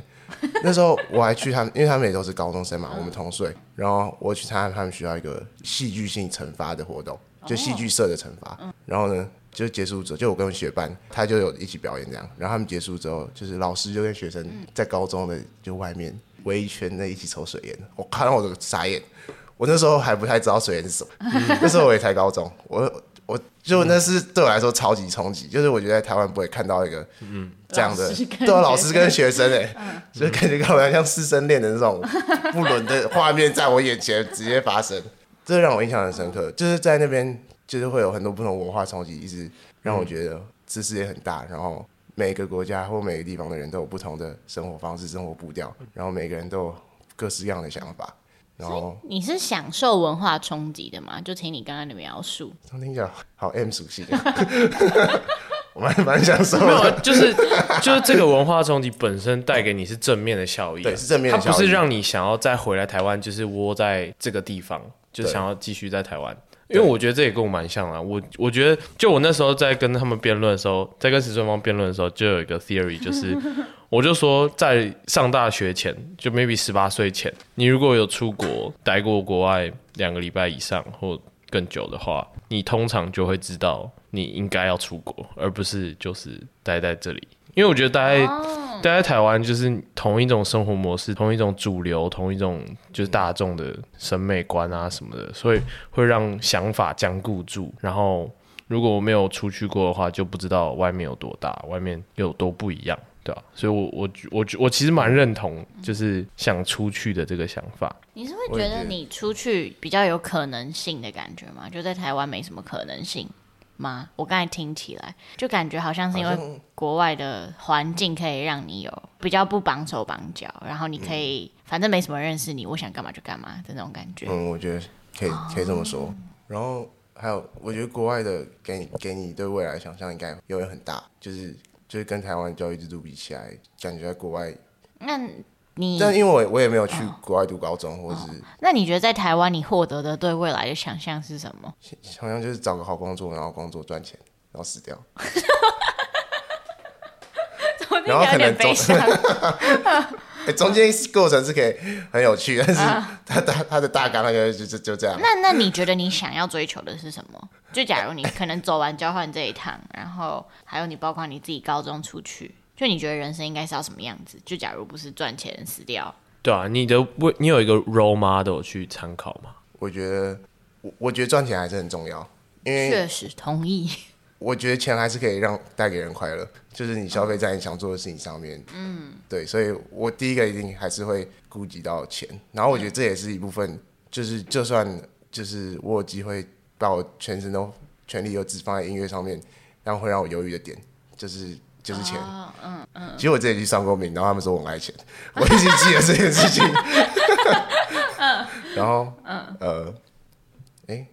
Speaker 3: 那时候我还去他们，因为他们也都是高中生嘛，我们同岁。然后我去参加他们学校一个戏剧性惩罚的活动，就戏剧社的惩罚。然后呢，就结束之后，就我跟学班他就有一起表演这样。然后他们结束之后，就是老师就跟学生在高中的就外面围一圈在一起抽水烟。我看到我都傻眼。我那时候还不太知道水烟是什么，嗯、那时候我也才高中，我我就那是对我来说超级冲击，就是我觉得在台湾不会看到一个嗯。这样的，对老师跟学生哎、欸，嗯、就感觉好像像师生恋的那种不伦的画面在我眼前直接发生，这让我印象很深刻。就是在那边，就是会有很多不同文化冲击，一直让我觉得知识也很大，然后每个国家或每个地方的人都有不同的生活方式、生活步调，然后每个人都有各式各样的想法。
Speaker 2: 然后你是享受文化冲击的吗？就听你刚刚的描述，
Speaker 3: 听起来好 M 属性，我蛮蛮享受的。
Speaker 1: 没有，就是就是这个文化冲击本身带给你是正面的效益，
Speaker 3: 对，是正面的效益。
Speaker 1: 它不是让你想要再回来台湾，就是窝在这个地方，就想要继续在台湾。因为我觉得这也跟我蛮像啊。我我觉得，就我那时候在跟他们辩论的时候，在跟石春芳辩论的时候，就有一个 theory，就是。我就说，在上大学前，就 maybe 十八岁前，你如果有出国待过国外两个礼拜以上或更久的话，你通常就会知道你应该要出国，而不是就是待在这里。因为我觉得待在、oh. 待在台湾就是同一种生活模式，同一种主流，同一种就是大众的审美观啊什么的，所以会让想法僵固住。然后如果我没有出去过的话，就不知道外面有多大，外面有多不一样。对啊，所以我，我我我我其实蛮认同，就是想出去的这个想法。
Speaker 2: 你是会觉得你出去比较有可能性的感觉吗？就在台湾没什么可能性吗？我刚才听起来就感觉好像是因为国外的环境可以让你有比较不绑手绑脚，然后你可以、嗯、反正没什么认识你，我想干嘛就干嘛的那种感觉。
Speaker 3: 嗯，我觉得可以可以这么说。哦、然后还有，我觉得国外的给你给你对未来的想象应该也会很大，就是。就是跟台湾教育制度比起来，感觉在国外。
Speaker 2: 那你，
Speaker 3: 但因为我我也没有去国外读高中，哦、或是、哦。
Speaker 2: 那你觉得在台湾你获得的对未来的想象是什么？
Speaker 3: 想象就是找个好工作，然后工作赚钱，然后死掉。
Speaker 2: 然后可能悲伤。
Speaker 3: 欸、中间过程是可以很有趣，但是他他他的大纲那个就就就这样。
Speaker 2: 那那你觉得你想要追求的是什么？就假如你可能走完交换这一趟，然后还有你包括你自己高中出去，就你觉得人生应该是要什么样子？就假如不是赚钱死掉。
Speaker 1: 对啊，你的你有一个 role model 去参考吗？
Speaker 3: 我觉得我我觉得赚钱还是很重要，因为
Speaker 2: 确实同意。
Speaker 3: 我觉得钱还是可以让带给人快乐，就是你消费在你想做的事情上面。嗯，对，所以我第一个一定还是会顾及到钱，然后我觉得这也是一部分，就是就算就是我有机会把我全身都全力都只放在音乐上面，然后会让我犹豫的点，就是就是钱。嗯嗯。嗯，其实我之前去上过名，然后他们说我很爱钱，我一直记得这件事情。嗯。然后嗯呃，哎。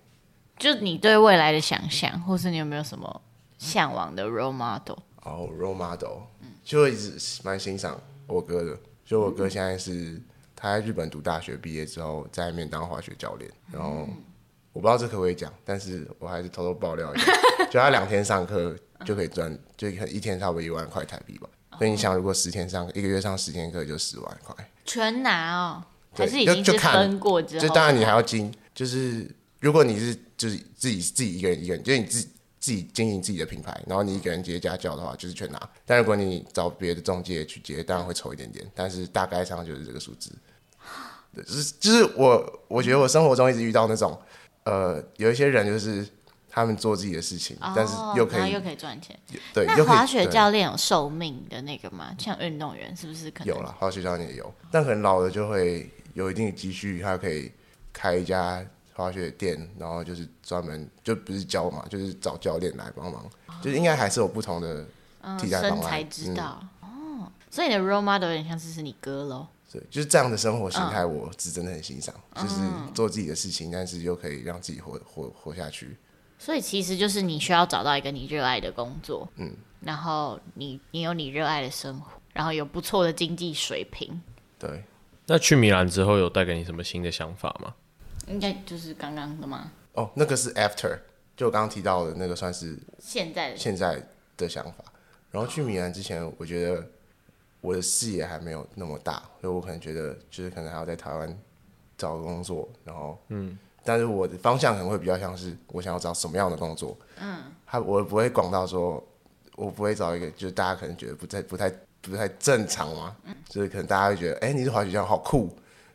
Speaker 2: 就你对未来的想象，或是你有没有什么向往的 role model？
Speaker 3: 哦、oh，role model，就一直蛮欣赏我哥的。就我哥现在是他在日本读大学，毕业之后在外面当滑雪教练。然后我不知道这可不可以讲，但是我还是偷偷爆料一下。就他两天上课就可以赚，就一天差不多一万块台币吧。所以你想，如果十天上一个月上十天课，就十万块。
Speaker 2: 全拿哦？
Speaker 3: 对
Speaker 2: 还是已经是分过之后？
Speaker 3: 就当然你还要经，就是。如果你是就是自己自己一个人一个人，就是你自己自己经营自己的品牌，然后你一个人接家教的话，就是全拿。但如果你找别的中介去接，当然会抽一点点，但是大概上就是这个数字。对，就是就是我我觉得我生活中一直遇到那种，呃，有一些人就是他们做自己的事情，哦、但是又可以
Speaker 2: 又可以赚钱。
Speaker 3: 对，
Speaker 2: 那滑雪教练有寿命的那个吗？像运动员是不是可能？
Speaker 3: 有了，滑雪教练也有，但可能老了就会有一定的积蓄，他可以开一家。滑雪店，然后就是专门就不是教嘛，就是找教练来帮忙，哦、就是应该还是有不同的替代方案。嗯，才知道、
Speaker 2: 嗯、哦，所以你的 role model 有点像是是你哥喽。
Speaker 3: 对，就是这样的生活形态，我是真的很欣赏，嗯、就是做自己的事情，但是又可以让自己活活活下去。
Speaker 2: 所以其实就是你需要找到一个你热爱的工作，嗯，然后你你有你热爱的生活，然后有不错的经济水平。
Speaker 3: 对，
Speaker 1: 那去米兰之后有带给你什么新的想法吗？
Speaker 2: 应该就是刚刚的吗？
Speaker 3: 哦，那个是 after，就我刚刚提到的那个算是
Speaker 2: 现在的
Speaker 3: 现在的想法。然后去米兰之前，我觉得我的视野还没有那么大，所以我可能觉得就是可能还要在台湾找工作，然后嗯，但是我的方向可能会比较像是我想要找什么样的工作，嗯，他我不会广到说，我不会找一个就是大家可能觉得不太不太不太正常嘛，嗯，就是可能大家会觉得，哎，你是滑雪橇好酷，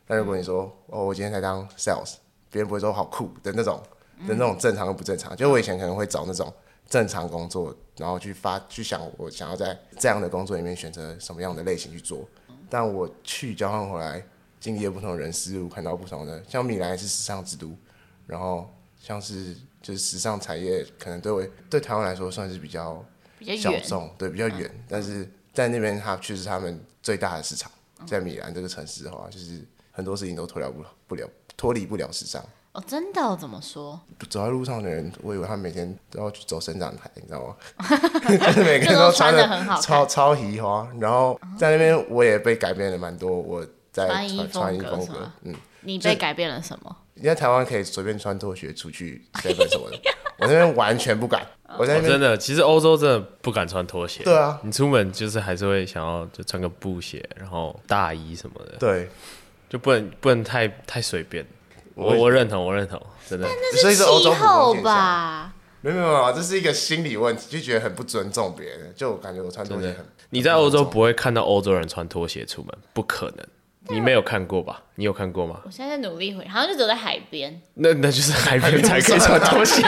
Speaker 3: 但如果你说哦，我今天才当 sales，别人不会说好酷的那种的那种正常跟不正常，就我以前可能会找那种。正常工作，然后去发去想，我想要在这样的工作里面选择什么样的类型去做。但我去交换回来，经历了不同的人事物，看到不同的，像米兰是时尚之都，然后像是就是时尚产业，可能对我对台湾来说算是比较小众，对，比较远。但是在那边，它却是他们最大的市场。在米兰这个城市的话，就是很多事情都脱了不不了脱离不了时尚。
Speaker 2: 哦，真的、哦？怎么说？
Speaker 3: 走在路上的人，我以为他每天都要去走伸展台，你知道吗？就 是每个人都穿的很好，超超喜欢。然后在那边，我也被改变了蛮多。我在穿衣风格，嗯，
Speaker 2: 你被改变了什么？
Speaker 3: 你在台湾可以随便穿拖鞋出去 seven 什么的，我那边完全不敢。我在那边、哦、真
Speaker 1: 的，其实欧洲真的不敢穿拖鞋。
Speaker 3: 对啊，
Speaker 1: 你出门就是还是会想要就穿个布鞋，然后大衣什么的。
Speaker 3: 对，
Speaker 1: 就不能不能太太随便。我我认同，我认同，真的。
Speaker 2: 所以是气候吧？
Speaker 3: 没有没有，这是一个心理问题，就觉得很不尊重别人。就我感觉我穿拖鞋很……
Speaker 1: 你在欧洲不会看到欧洲人穿拖鞋出门，不可能。你没有看过吧？你有看过吗？
Speaker 2: 我现在在努力回，好像就走在海边。
Speaker 1: 那那就是海边才可以穿拖鞋。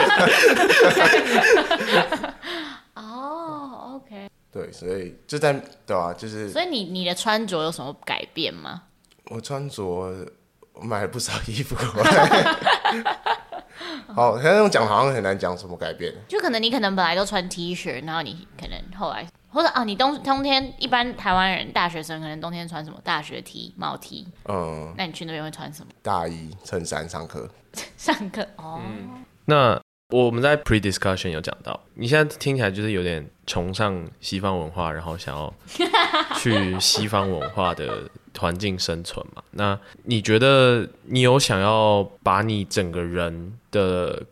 Speaker 2: 哦，OK。
Speaker 3: 对，所以就在对啊，就是。
Speaker 2: 所以你你的穿着有什么改变吗？
Speaker 3: 我穿着。我买了不少衣服，好，可是那种讲好像很难讲什么改变。
Speaker 2: 就可能你可能本来都穿 T 恤，然后你可能后来或者啊，你冬冬天一般台湾人大学生可能冬天穿什么大学 T 毛 T，嗯，那你去那边会穿什么？
Speaker 3: 大衣衬衫上课。
Speaker 2: 上课哦、
Speaker 1: 嗯。那我们在 pre discussion 有讲到，你现在听起来就是有点崇尚西方文化，然后想要 去西方文化的。环境生存嘛，那你觉得你有想要把你整个人的，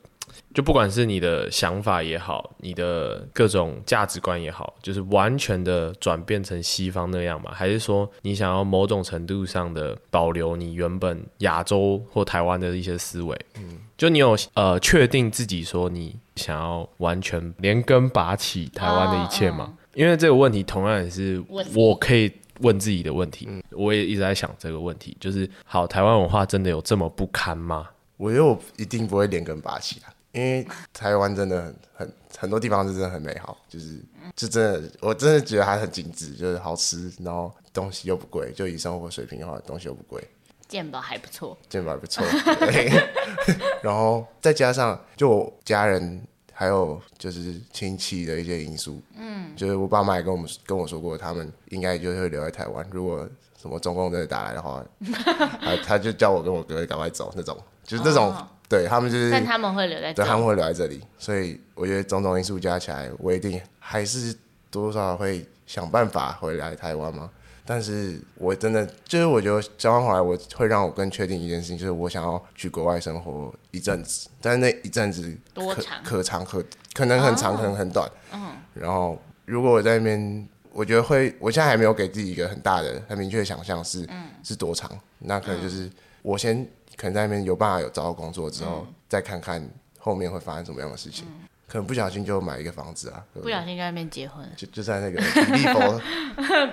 Speaker 1: 就不管是你的想法也好，你的各种价值观也好，就是完全的转变成西方那样嘛？还是说你想要某种程度上的保留你原本亚洲或台湾的一些思维？嗯，就你有呃确定自己说你想要完全连根拔起台湾的一切吗？Oh, oh. 因为这个问题同样也是我可以。问自己的问题，嗯，我也一直在想这个问题，就是好，台湾文化真的有这么不堪吗？
Speaker 3: 我觉得我一定不会连根拔起来，因为台湾真的很很很多地方是真的很美好，就是就真的我真的觉得还很精致，就是好吃，然后东西又不贵，就以生活水平的话，东西又不贵，
Speaker 2: 健保还不错，
Speaker 3: 健保还不错，对 然后再加上就我家人。还有就是亲戚的一些因素，嗯，就是我爸妈也跟我们跟我说过，他们应该就会留在台湾。如果什么中共真的打来的话，他他就叫我跟我哥赶快走那种，就是那种，哦、对他们就是，
Speaker 2: 但他们会留在这里，
Speaker 3: 对，他们会留在这里。所以我觉得种种因素加起来，我一定还是多多少少会想办法回来台湾嘛。但是我真的就是，我觉得交换回来，我会让我更确定一件事情，就是我想要去国外生活一阵子。但是那一阵子可可长可可能很长，可能很短。嗯。然后如果我在那边，我觉得会，我现在还没有给自己一个很大的、很明确的想象是是多长。那可能就是我先可能在那边有办法有找到工作之后，再看看后面会发生什么样的事情。可能不小心就买一个房子啊！
Speaker 2: 不小心在那边结婚，
Speaker 3: 就就在那个比佛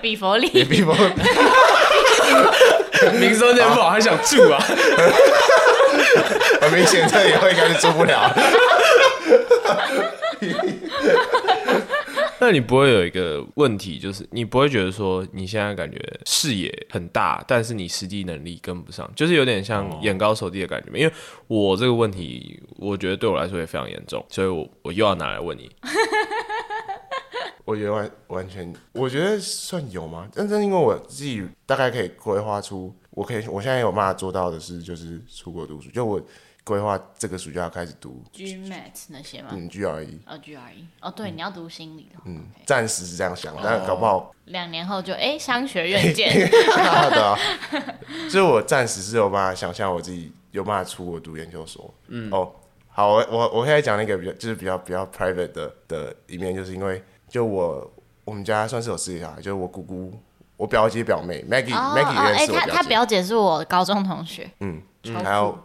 Speaker 2: 比佛利
Speaker 3: 比佛，
Speaker 1: 名声那么好，还想住啊？
Speaker 3: 很明显，这以后应该是住不了。
Speaker 1: 那你不会有一个问题，就是你不会觉得说你现在感觉视野很大，但是你实际能力跟不上，就是有点像眼高手低的感觉吗？因为我这个问题，我觉得对我来说也非常严重，所以我我又要拿来问你。
Speaker 3: 我觉得完完全，我觉得算有吗？但是因为我自己大概可以规划出，我可以我现在有办法做到的是，就是出国读书，就我。规划这个暑假要开始读
Speaker 2: GMAT 那些吗？
Speaker 3: 嗯，GRE。
Speaker 2: 哦，GRE。哦，对，你要读心理的。
Speaker 3: 嗯，暂时是这样想，但搞不好
Speaker 2: 两年后就哎，商学院见。
Speaker 3: 对啊，所以我暂时是有办法想象我自己有办法出国读研究所。嗯，哦，好，我我我现在讲那个比较就是比较比较 private 的的一面，就是因为就我我们家算是有四个小孩，就是我姑姑、我表姐、表妹 Maggie、
Speaker 2: 哦、
Speaker 3: Maggie 也是我表姐，
Speaker 2: 哎、他他表姐是我高中同学。
Speaker 3: 嗯，还有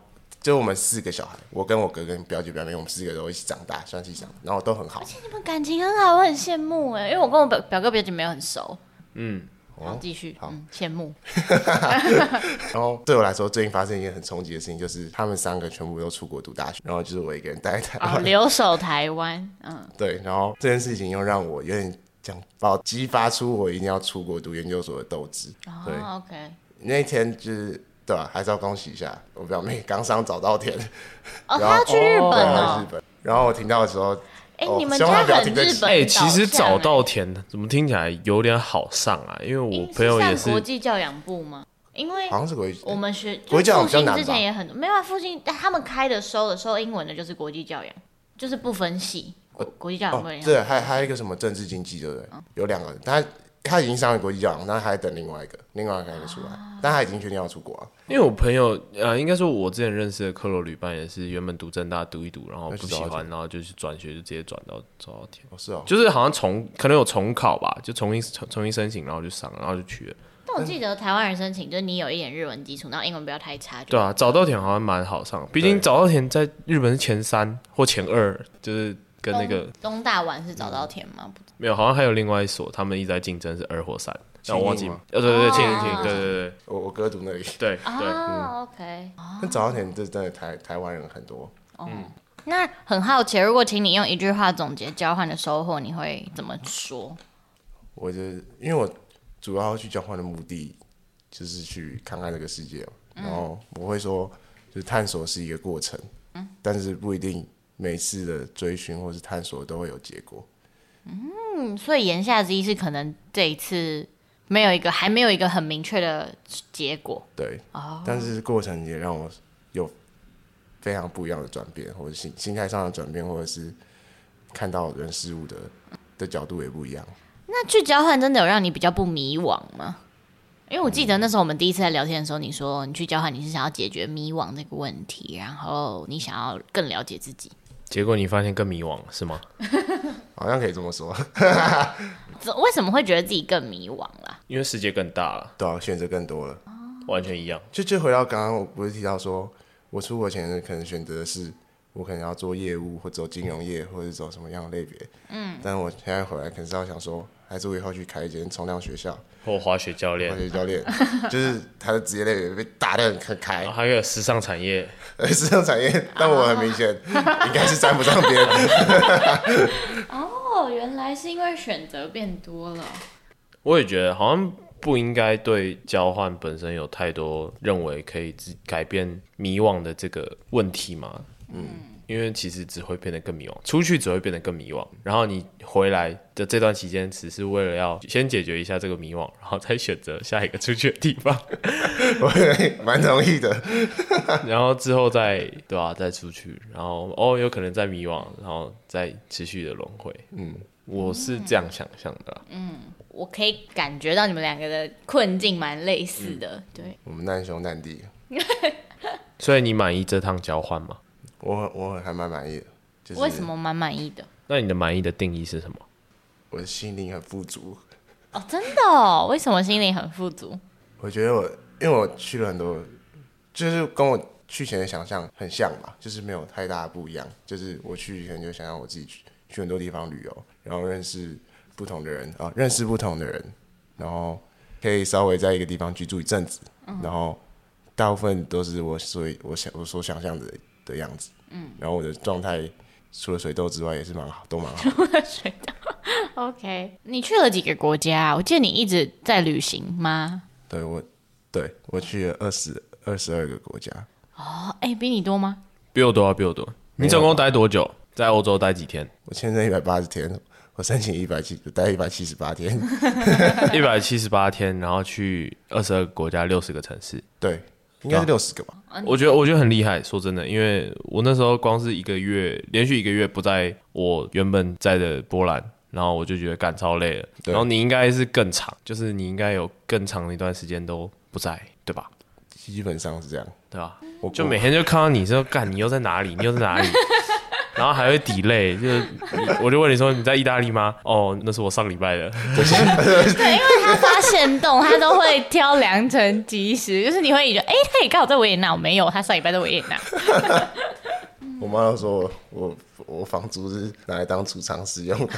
Speaker 3: 就我们四个小孩，我跟我哥跟表姐、表妹，我们四个都一起长大，算是长，然后都很好。
Speaker 2: 而且你们感情很好，我很羡慕哎，因为我跟我表表哥表姐没有很熟。嗯。好，继续。好，羡、嗯、慕。
Speaker 3: 然后对我来说，最近发生一件很冲击的事情，就是他们三个全部都出国读大学，然后就是我一个人待在台湾，
Speaker 2: 留守台湾。嗯，
Speaker 3: 对。然后这件事情又让我有点讲，把我激发出我一定要出国读研究所的斗志。对、
Speaker 2: 哦、，OK。
Speaker 3: 那一天就是对吧、啊？还是要恭喜一下我表妹刚上早稻田。
Speaker 2: 哦，她要去日本了。
Speaker 3: 日本。然后我听到的时候。
Speaker 2: 哎、欸，你们家很日本哎、欸，
Speaker 1: 其实早稻田怎么听起来有点好上啊？因为我朋友也是
Speaker 2: 国际教养部吗？因为
Speaker 3: 好像是国际，
Speaker 2: 我们学国际教养之前也很没有啊。附近他们开的收的收英文的，就是国际教养，就是不分系。国国际教养部、哦、
Speaker 3: 对，还还有一个什么政治经济，对不对？嗯、有两个人，他。他已经上了国际教养，那还等另外一个，另外一个还没出来，啊、但他已经决定要出国了。
Speaker 1: 因为我朋友，呃，应该说我之前认识的克罗旅伴也是原本读正大读一读，然后不喜欢，然后就去转学，就直接转到早稻田。
Speaker 3: 哦，是哦，
Speaker 1: 就是好像重可能有重考吧，就重新重重新申请，然后就上，然后就去了。
Speaker 2: 但我记得台湾人申请，就是你有一点日文基础，然后英文不要太差。
Speaker 1: 对啊，早稻田好像蛮好上，毕竟早稻田在日本是前三或前二，就是。跟那个
Speaker 2: 东大丸是早稻田吗？
Speaker 1: 没有，好像还有另外一所，他们一直在竞争是二或三。我忘记了。呃，对对对，庆应庆应，对对对，
Speaker 3: 我我哥读那里。
Speaker 1: 对对，
Speaker 2: 啊，OK。
Speaker 3: 那早稻田这真的台台湾人很多。
Speaker 2: 嗯，那很好奇，如果请你用一句话总结交换的收获，你会怎么说？
Speaker 3: 我觉得，因为我主要去交换的目的就是去看看这个世界，然后我会说，就是探索是一个过程，嗯，但是不一定。每次的追寻或是探索都会有结果。
Speaker 2: 嗯，所以言下之意是，可能这一次没有一个，还没有一个很明确的结果。
Speaker 3: 对，哦，但是过程也让我有非常不一样的转变，或者心心态上的转变，或者是看到人事物的的角度也不一样。
Speaker 2: 那去交换真的有让你比较不迷惘吗？因为我记得那时候我们第一次在聊天的时候，你说你去交换，你是想要解决迷惘这个问题，然后你想要更了解自己。
Speaker 1: 结果你发现更迷惘是吗？
Speaker 3: 好像可以这么说。
Speaker 2: 为什么会觉得自己更迷惘啦？
Speaker 1: 因为世界更大了，
Speaker 3: 对啊，选择更多了，
Speaker 1: 完全一样。
Speaker 3: 就就回到刚刚，我不是提到说，我出国前可能选择的是，我可能要做业务，或走金融业，或者走什么样的类别。嗯。但我现在回来，可能是要想说，还是我以后去开一间冲浪学校。
Speaker 1: 或滑雪教练，
Speaker 3: 滑雪教练就是他的职业类别被打得很开，
Speaker 1: 哦，还有时尚产业，
Speaker 3: 时尚产业，但我很明显应该是沾不上边。
Speaker 2: 哦，原来是因为选择变多了。
Speaker 1: 我也觉得好像不应该对交换本身有太多认为可以改变迷惘的这个问题嘛。嗯。因为其实只会变得更迷惘，出去只会变得更迷惘。然后你回来的这段期间，只是为了要先解决一下这个迷惘，然后再选择下一个出去的地方。
Speaker 3: 我蛮同意的。
Speaker 1: 然后之后再对吧、啊？再出去，然后哦，有可能再迷惘，然后再持续的轮回。嗯，我是这样想象的、啊。
Speaker 2: 嗯，我可以感觉到你们两个的困境蛮类似的。嗯、对，
Speaker 3: 我们难兄难弟。
Speaker 1: 所以你满意这趟交换吗？
Speaker 3: 我我还蛮满意的，就是
Speaker 2: 为什么蛮满意的？
Speaker 1: 那你的满意的定义是什么？
Speaker 3: 我的心灵很富足。
Speaker 2: 哦，真的哦？为什么心灵很富足？
Speaker 3: 我觉得我因为我去了很多，就是跟我去前的想象很像嘛，就是没有太大的不一样。就是我去以前就想象我自己去去很多地方旅游，然后认识不同的人啊，认识不同的人，然后可以稍微在一个地方居住一阵子，嗯、然后大部分都是我所以我想我所想象的。的样子，嗯，然后我的状态除了水痘之外也是蛮好，都蛮好。除了水
Speaker 2: 痘，OK。你去了几个国家？我记得你一直在旅行吗？
Speaker 3: 对，我，对我去了二十二十二个国家。
Speaker 2: 哦，哎，比你多吗？
Speaker 1: 比我多啊，比我多。你总共待多久？在欧洲待几天？
Speaker 3: 我签证一百八十天，我申请一百七，待一百七十八天。
Speaker 1: 一百七十八天，然后去二十二个国家，六十个城市。
Speaker 3: 对。应该是六十个吧，
Speaker 1: 啊，我觉得我觉得很厉害。说真的，因为我那时候光是一个月，连续一个月不在我原本在的波兰，然后我就觉得赶超累了。然后你应该是更长，就是你应该有更长的一段时间都不在，对吧？
Speaker 3: 基本上是这样，
Speaker 1: 对吧？
Speaker 3: 我
Speaker 1: 就每天就看到你说干，你又在哪里？你又在哪里？然后还会 delay，就是我就问你说你在意大利吗？哦，那是我上礼拜的。
Speaker 2: 对，因为他发限动，他都会挑良辰吉时，就是你会觉得，哎，他也刚好在维也纳，我没有，他上礼拜在维也纳。
Speaker 3: 我妈都说我我我房租是拿来当储藏使用的。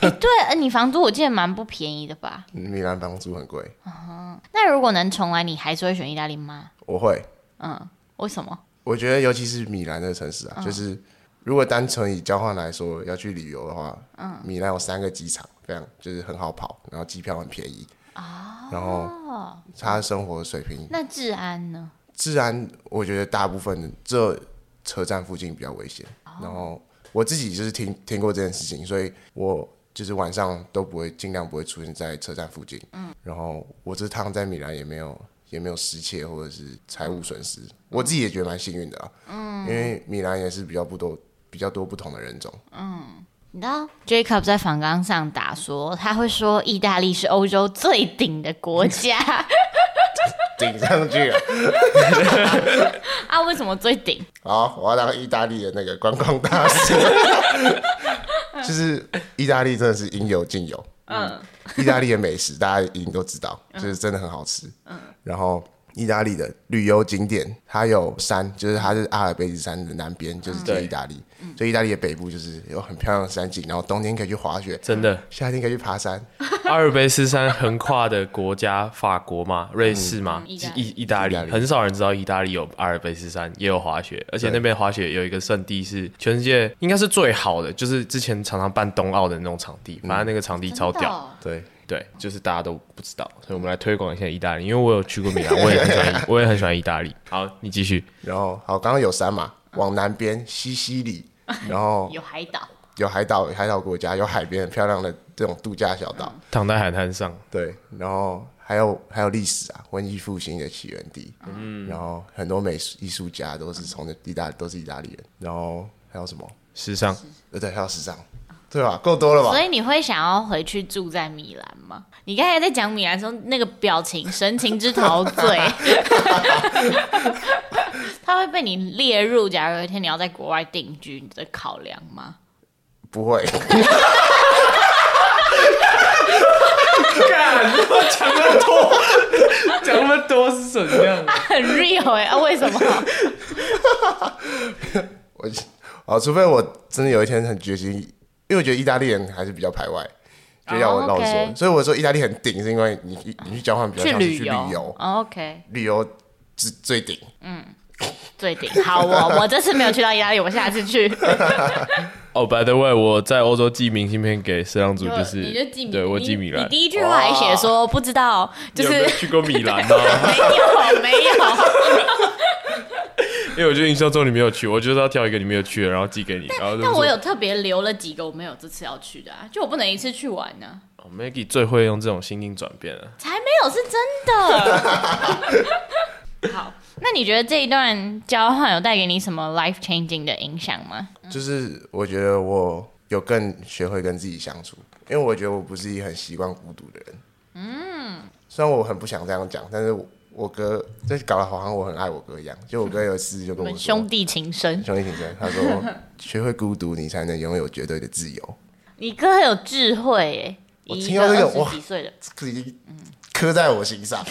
Speaker 2: 哎，对，你房租我记得蛮不便宜的吧？
Speaker 3: 米兰房租很贵。
Speaker 2: 嗯，那如果能重来，你还是会选意大利吗？
Speaker 3: 我会。
Speaker 2: 嗯，为什么？
Speaker 3: 我觉得尤其是米兰的城市啊，就是。如果单纯以交换来说，要去旅游的话，嗯，米兰有三个机场，非常就是很好跑，然后机票很便宜，哦，然后他的生活水平。
Speaker 2: 那治安呢？
Speaker 3: 治安，我觉得大部分这车站附近比较危险。哦，然后我自己就是听听过这件事情，所以我就是晚上都不会尽量不会出现在车站附近。嗯，然后我这趟在米兰也没有。也没有失窃或者是财务损失，我自己也觉得蛮幸运的啊。嗯，因为米兰也是比较不多、比较多不同的人种。嗯，
Speaker 2: 你知道 Jacob 在访纲上打说，他会说意大利是欧洲最顶的国家，
Speaker 3: 顶上去了。
Speaker 2: 啊，为什么最顶？
Speaker 3: 好，我要当意大利的那个观光大使。就是意大利真的是应有尽有。嗯，意大利的美食大家一定都知道，就是真的很好吃。嗯。然后，意大利的旅游景点，它有山，就是它是阿尔卑斯山的南边，就是在意大利。所以意大利的北部就是有很漂亮的山景，然后冬天可以去滑雪，
Speaker 1: 真的，
Speaker 3: 夏天可以去爬山。
Speaker 1: 阿尔卑斯山横跨的国家，法国嘛，瑞士嘛，意意大利，很少人知道意大利有阿尔卑斯山，也有滑雪，而且那边滑雪有一个圣地是全世界应该是最好的，就是之前常常办冬奥的那种场地，反正那个场地超屌，对。对，就是大家都不知道，所以我们来推广一下意大利，因为我有去过米兰，我也很喜欢，我也很喜欢意大利。好，你继续。
Speaker 3: 然后，好，刚刚有山嘛，往南边西西里，然后
Speaker 2: 有海岛，
Speaker 3: 有海岛，海岛国家有海边，很漂亮的这种度假小岛，
Speaker 1: 躺在海滩上。对，
Speaker 3: 然后还有还有历史啊，文艺复兴的起源地。嗯，然后很多美术艺术家都是从意大利都是意大利人。然后还有什么？
Speaker 1: 时尚，
Speaker 3: 呃，对，还有时尚。对吧？够多了吧？
Speaker 2: 所以你会想要回去住在米兰吗？你刚才在讲米兰的时候，那个表情、神情之陶醉，他会被你列入，假如有一天你要在国外定居你的考量吗？
Speaker 3: 不会。干，
Speaker 1: 讲那么多，讲那么多是怎样？
Speaker 2: 很 real 哎、欸，啊，为什么？
Speaker 3: 我，啊，除非我真的有一天很决心。因为我觉得意大利人还是比较排外，就要我老实说，oh, okay. 所以我说意大利很顶，是因为你你去交换比较像是去旅游
Speaker 2: ，OK，
Speaker 3: 旅游最最顶，
Speaker 2: 嗯，最顶。好，我 我这次没有去到意大利，我下次去。
Speaker 1: 哦、oh,，By the way，我在欧洲寄明信片给摄像组，就是
Speaker 2: 你就寄米，
Speaker 1: 对我寄米兰。
Speaker 2: 你第一句话还写说不知道，就是
Speaker 1: 有有去过米兰吗？
Speaker 2: 没有，没有。
Speaker 1: 因为我觉得印象中你没有去，我就是要挑一个你没有去的，然后寄给你。然后
Speaker 2: 但我有特别留了几个我没有这次要去的啊，就我不能一次去玩呢、啊。
Speaker 1: 哦、oh,，Maggie 最会用这种心境转变了。
Speaker 2: 才没有，是真的。好，那你觉得这一段交换有带给你什么 life changing 的影响吗？
Speaker 3: 就是我觉得我有更学会跟自己相处，因为我觉得我不是一个很习惯孤独的人。嗯，虽然我很不想这样讲，但是我。我哥这搞得好像我很爱我哥一样，就我哥有一次就跟我说：“
Speaker 2: 兄弟情深，
Speaker 3: 兄弟情深。”他说：“ 学会孤独，你才能拥有绝对的自由。”
Speaker 2: 你哥很有智慧耶！
Speaker 3: 我听到这个哇，
Speaker 2: 几岁的，
Speaker 3: 已经刻在我心上。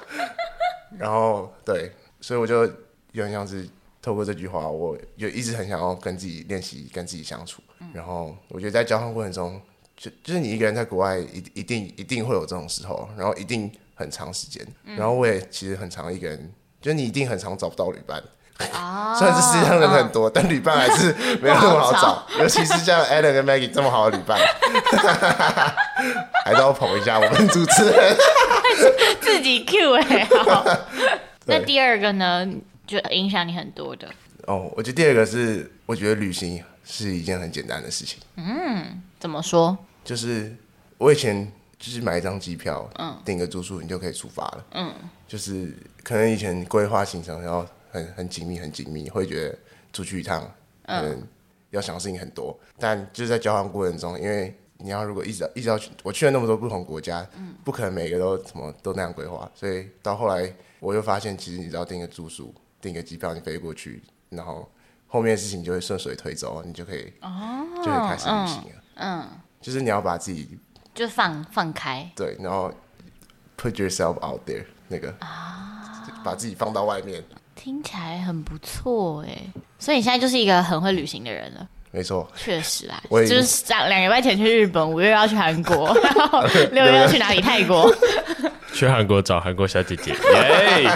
Speaker 3: 然后对，所以我就有点像是透过这句话，我就一直很想要跟自己练习，跟自己相处。然后我觉得在交换过程中，就就是你一个人在国外，一一定一定会有这种时候，然后一定。很长时间，然后我也其实很长一个人，就是你一定很常找不到旅伴。啊，虽然这世界上人很多，但旅伴还是没有那么好找，尤其是像 Alan 跟 Maggie 这么好的旅伴，还是要捧一下我们主持人，
Speaker 2: 自己 Q 哎，好。那第二个呢，就影响你很多的。
Speaker 3: 哦，我觉得第二个是，我觉得旅行是一件很简单的事情。
Speaker 2: 嗯，怎么说？
Speaker 3: 就是我以前。就是买一张机票，嗯，订个住宿，你就可以出发了。嗯，就是可能以前规划行程然后很很紧密，很紧密，会觉得出去一趟，嗯，要想的事情很多。但就是在交换过程中，因为你要如果一直一直要去，我去了那么多不同国家，嗯，不可能每个都什么都那样规划，所以到后来我又发现，其实你只要订个住宿，订个机票，你飞过去，然后后面的事情就会顺水推舟，你就可以哦，就可以开始旅行了，嗯，嗯。就是你要把自己
Speaker 2: 就放放开，
Speaker 3: 对，然后 put yourself out there 那个啊，把自己放到外面，
Speaker 2: 听起来很不错哎，所以你现在就是一个很会旅行的人了。
Speaker 3: 没错，
Speaker 2: 确实啊，我就是上两个礼拜前去日本，五月要去韩国，然后六月要去哪里？泰国。
Speaker 1: 去韩国找韩国小姐姐。耶！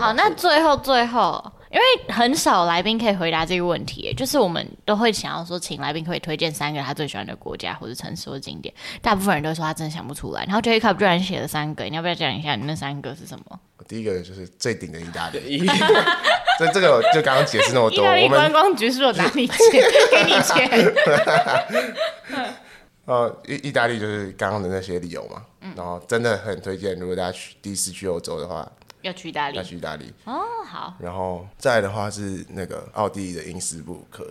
Speaker 2: 好，那最后最后，因为很少来宾可以回答这个问题，就是我们都会想要说，请来宾可以推荐三个他最喜欢的国家或者城市或景点。大部分人都说他真的想不出来，然后 Jacob 居然写了三个，你要不要讲一下你那三个是什么？
Speaker 3: 第一个就是最顶的意大利。所以这个就刚刚解释那么多，
Speaker 2: 意大利观光局是有拿你钱给你钱？
Speaker 3: 呃，意 意大利就是刚刚的那些理由嘛，嗯、然后真的很推荐，如果大家去第一次去欧洲的话，
Speaker 2: 要去意大利，
Speaker 3: 要去意大利。
Speaker 2: 哦，好。
Speaker 3: 然后再的话是那个奥地利的因斯布鲁克，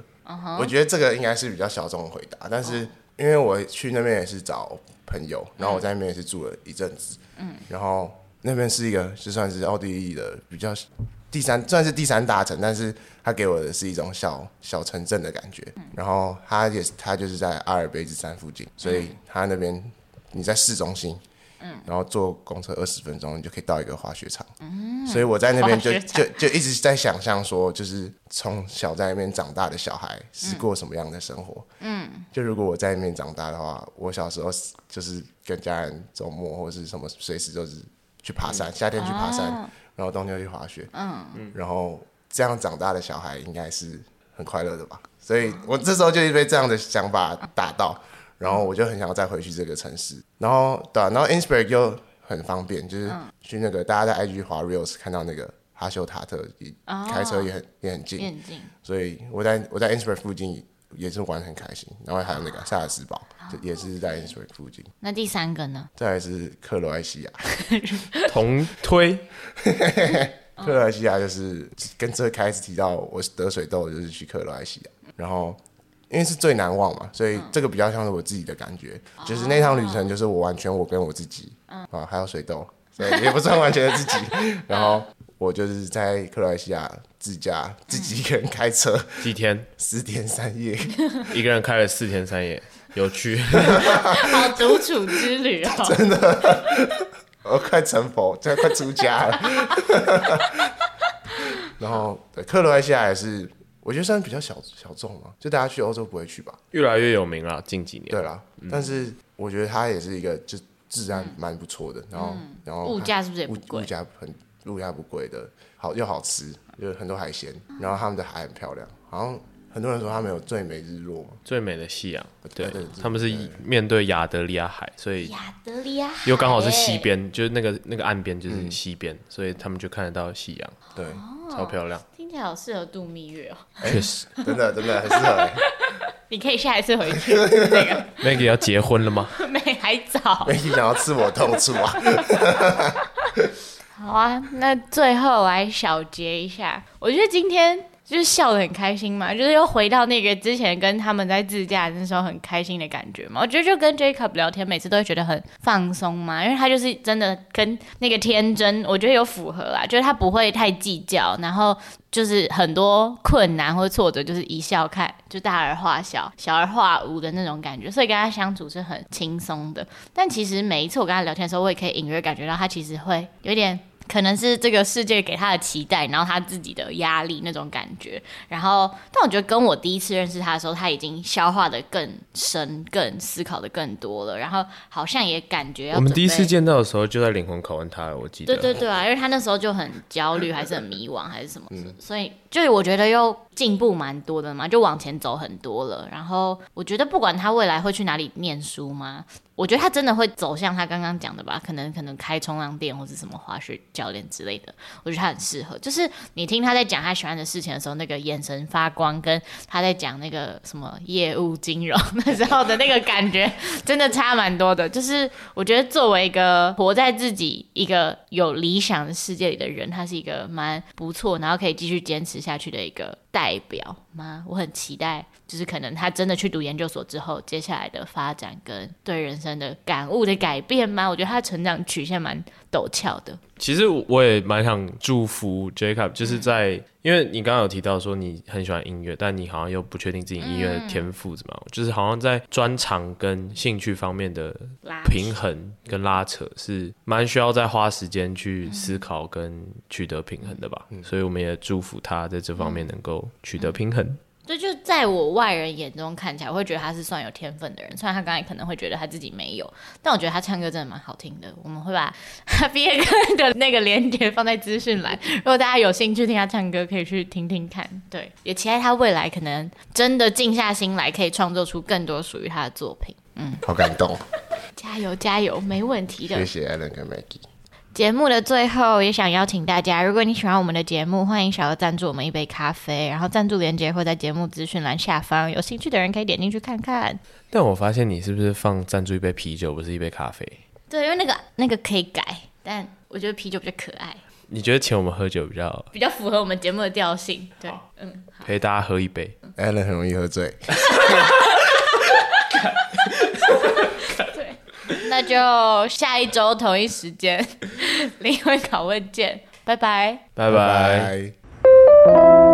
Speaker 3: 我觉得这个应该是比较小众的回答，但是因为我去那边也是找朋友，然后我在那边也是住了一阵子，嗯，然后那边是一个就算是奥地利的比较。第三算是第三大城，但是它给我的是一种小小城镇的感觉。嗯、然后它也是，它就是在阿尔卑斯山附近，所以它那边你在市中心，嗯，然后坐公车二十分钟，你就可以到一个滑雪场。嗯，所以我在那边就就就一直在想象说，就是从小在那边长大的小孩是过什么样的生活。嗯，就如果我在那边长大的话，我小时候就是跟家人周末或者是什么随时就是去爬山，嗯、夏天去爬山。啊然后冬天去滑雪，嗯嗯，然后这样长大的小孩应该是很快乐的吧？所以我这时候就被这样的想法打到，然后我就很想要再回去这个城市。然后对、啊，然后 Innsbruck 又很方便，就是去那个大家在 IG 滑 Reels 看到那个哈修塔特，开车也很也很近，很近。所以我在我在 Innsbruck 附近也是玩的很开心。然后还有那个萨尔斯堡，也是在 Innsbruck 附近。
Speaker 2: 那第三个呢？
Speaker 3: 再来是克罗埃西
Speaker 1: 亚，同推。
Speaker 3: 克罗埃西亚就是跟最开始提到我得水痘，就是去克罗埃西亚，然后因为是最难忘嘛，所以这个比较像是我自己的感觉，就是那趟旅程就是我完全我跟我自己，啊还有水痘，所以也不算完全的自己，然后我就是在克罗埃西亚自驾，自己一个人开车
Speaker 1: 几天，
Speaker 3: 四天三夜，
Speaker 1: 一个人开了四天三夜，有趣，
Speaker 2: 好独处之旅哦，
Speaker 3: 真的。我快成佛，这快出家了。然后，对，克罗埃西亚也是，我觉得算是比较小小众嘛，就大家去欧洲不会去吧？
Speaker 1: 越来越有名了，近几年。
Speaker 3: 对啦，嗯、但是我觉得它也是一个，就治安蛮不错的。然后，嗯、然后
Speaker 2: 物价是不是也不贵？
Speaker 3: 物价很，物价不贵的，好又好吃，有很多海鲜，然后他们的海很漂亮，好像。很多人说他们有最美日落，
Speaker 1: 最美的夕阳。对，他们是面对亚得里亚海，所以
Speaker 2: 亚得里亚海
Speaker 1: 又刚好是西边，就是那个那个岸边就是西边，所以他们就看得到夕阳。
Speaker 3: 对，
Speaker 1: 超漂亮。
Speaker 2: 听起来好适合度蜜月哦。
Speaker 1: 确实，
Speaker 3: 真的真的很适合。
Speaker 2: 你可以下一次回去。那 个
Speaker 1: Maggie 要结婚了吗？
Speaker 2: 没，还早。
Speaker 3: Maggie 想要吃我痛处啊。
Speaker 2: 好啊，那最后来小结一下，我觉得今天。就是笑得很开心嘛，就是又回到那个之前跟他们在自驾的时候很开心的感觉嘛。我觉得就跟 Jacob 聊天，每次都会觉得很放松嘛，因为他就是真的跟那个天真，我觉得有符合啦，就是他不会太计较，然后就是很多困难或挫折就是一笑看就大而化小，小而化无的那种感觉，所以跟他相处是很轻松的。但其实每一次我跟他聊天的时候，我也可以隐约感觉到他其实会有点。可能是这个世界给他的期待，然后他自己的压力那种感觉。然后，但我觉得跟我第一次认识他的时候，他已经消化的更深、更思考的更多了。然后好像也感觉要
Speaker 1: 我们第一次见到的时候就在灵魂拷问他了，我记得。
Speaker 2: 对对对啊，因为他那时候就很焦虑，还是很迷惘，还是什么，嗯、所以就是我觉得又进步蛮多的嘛，就往前走很多了。然后我觉得不管他未来会去哪里念书嘛。我觉得他真的会走向他刚刚讲的吧，可能可能开冲浪店或者什么滑雪教练之类的。我觉得他很适合，就是你听他在讲他喜欢的事情的时候，那个眼神发光，跟他在讲那个什么业务金融的时候的那个感觉，真的差蛮多的。就是我觉得作为一个活在自己一个有理想的世界里的人，他是一个蛮不错，然后可以继续坚持下去的一个代表。吗？我很期待，就是可能他真的去读研究所之后，接下来的发展跟对人生的感悟的改变吗？我觉得他的成长曲线蛮陡峭的。
Speaker 1: 其实我也蛮想祝福 Jacob，就是在、嗯、因为你刚刚有提到说你很喜欢音乐，但你好像又不确定自己音乐的天赋怎么。样，嗯、就是好像在专长跟兴趣方面的平衡跟拉扯是蛮需要再花时间去思考跟取得平衡的吧。嗯、所以我们也祝福他在这方面能够取得平衡。
Speaker 2: 所以就在我外人眼中看起来，我会觉得他是算有天分的人。虽然他刚才可能会觉得他自己没有，但我觉得他唱歌真的蛮好听的。我们会把他 毕业歌的那个链接放在资讯栏，如果大家有兴趣听他唱歌，可以去听听看。对，也期待他未来可能真的静下心来，可以创作出更多属于他的作品。嗯，
Speaker 3: 好感动，
Speaker 2: 加油加油，没问题的。
Speaker 3: 谢谢 Allen 跟 Maggie。
Speaker 2: 节目的最后，也想邀请大家，如果你喜欢我们的节目，欢迎小额赞助我们一杯咖啡，然后赞助链接会在节目资讯栏下方，有兴趣的人可以点进去看看。
Speaker 1: 但我发现你是不是放赞助一杯啤酒，不是一杯咖啡？
Speaker 2: 对，因为那个那个可以改，但我觉得啤酒比较可爱。
Speaker 1: 你觉得请我们喝酒比较
Speaker 2: 比较符合我们节目的调性？对，嗯，
Speaker 1: 陪大家喝一杯。
Speaker 3: Allen 很容易喝醉。
Speaker 2: 那就下一周同一时间 灵魂拷问见，拜拜，
Speaker 1: 拜拜。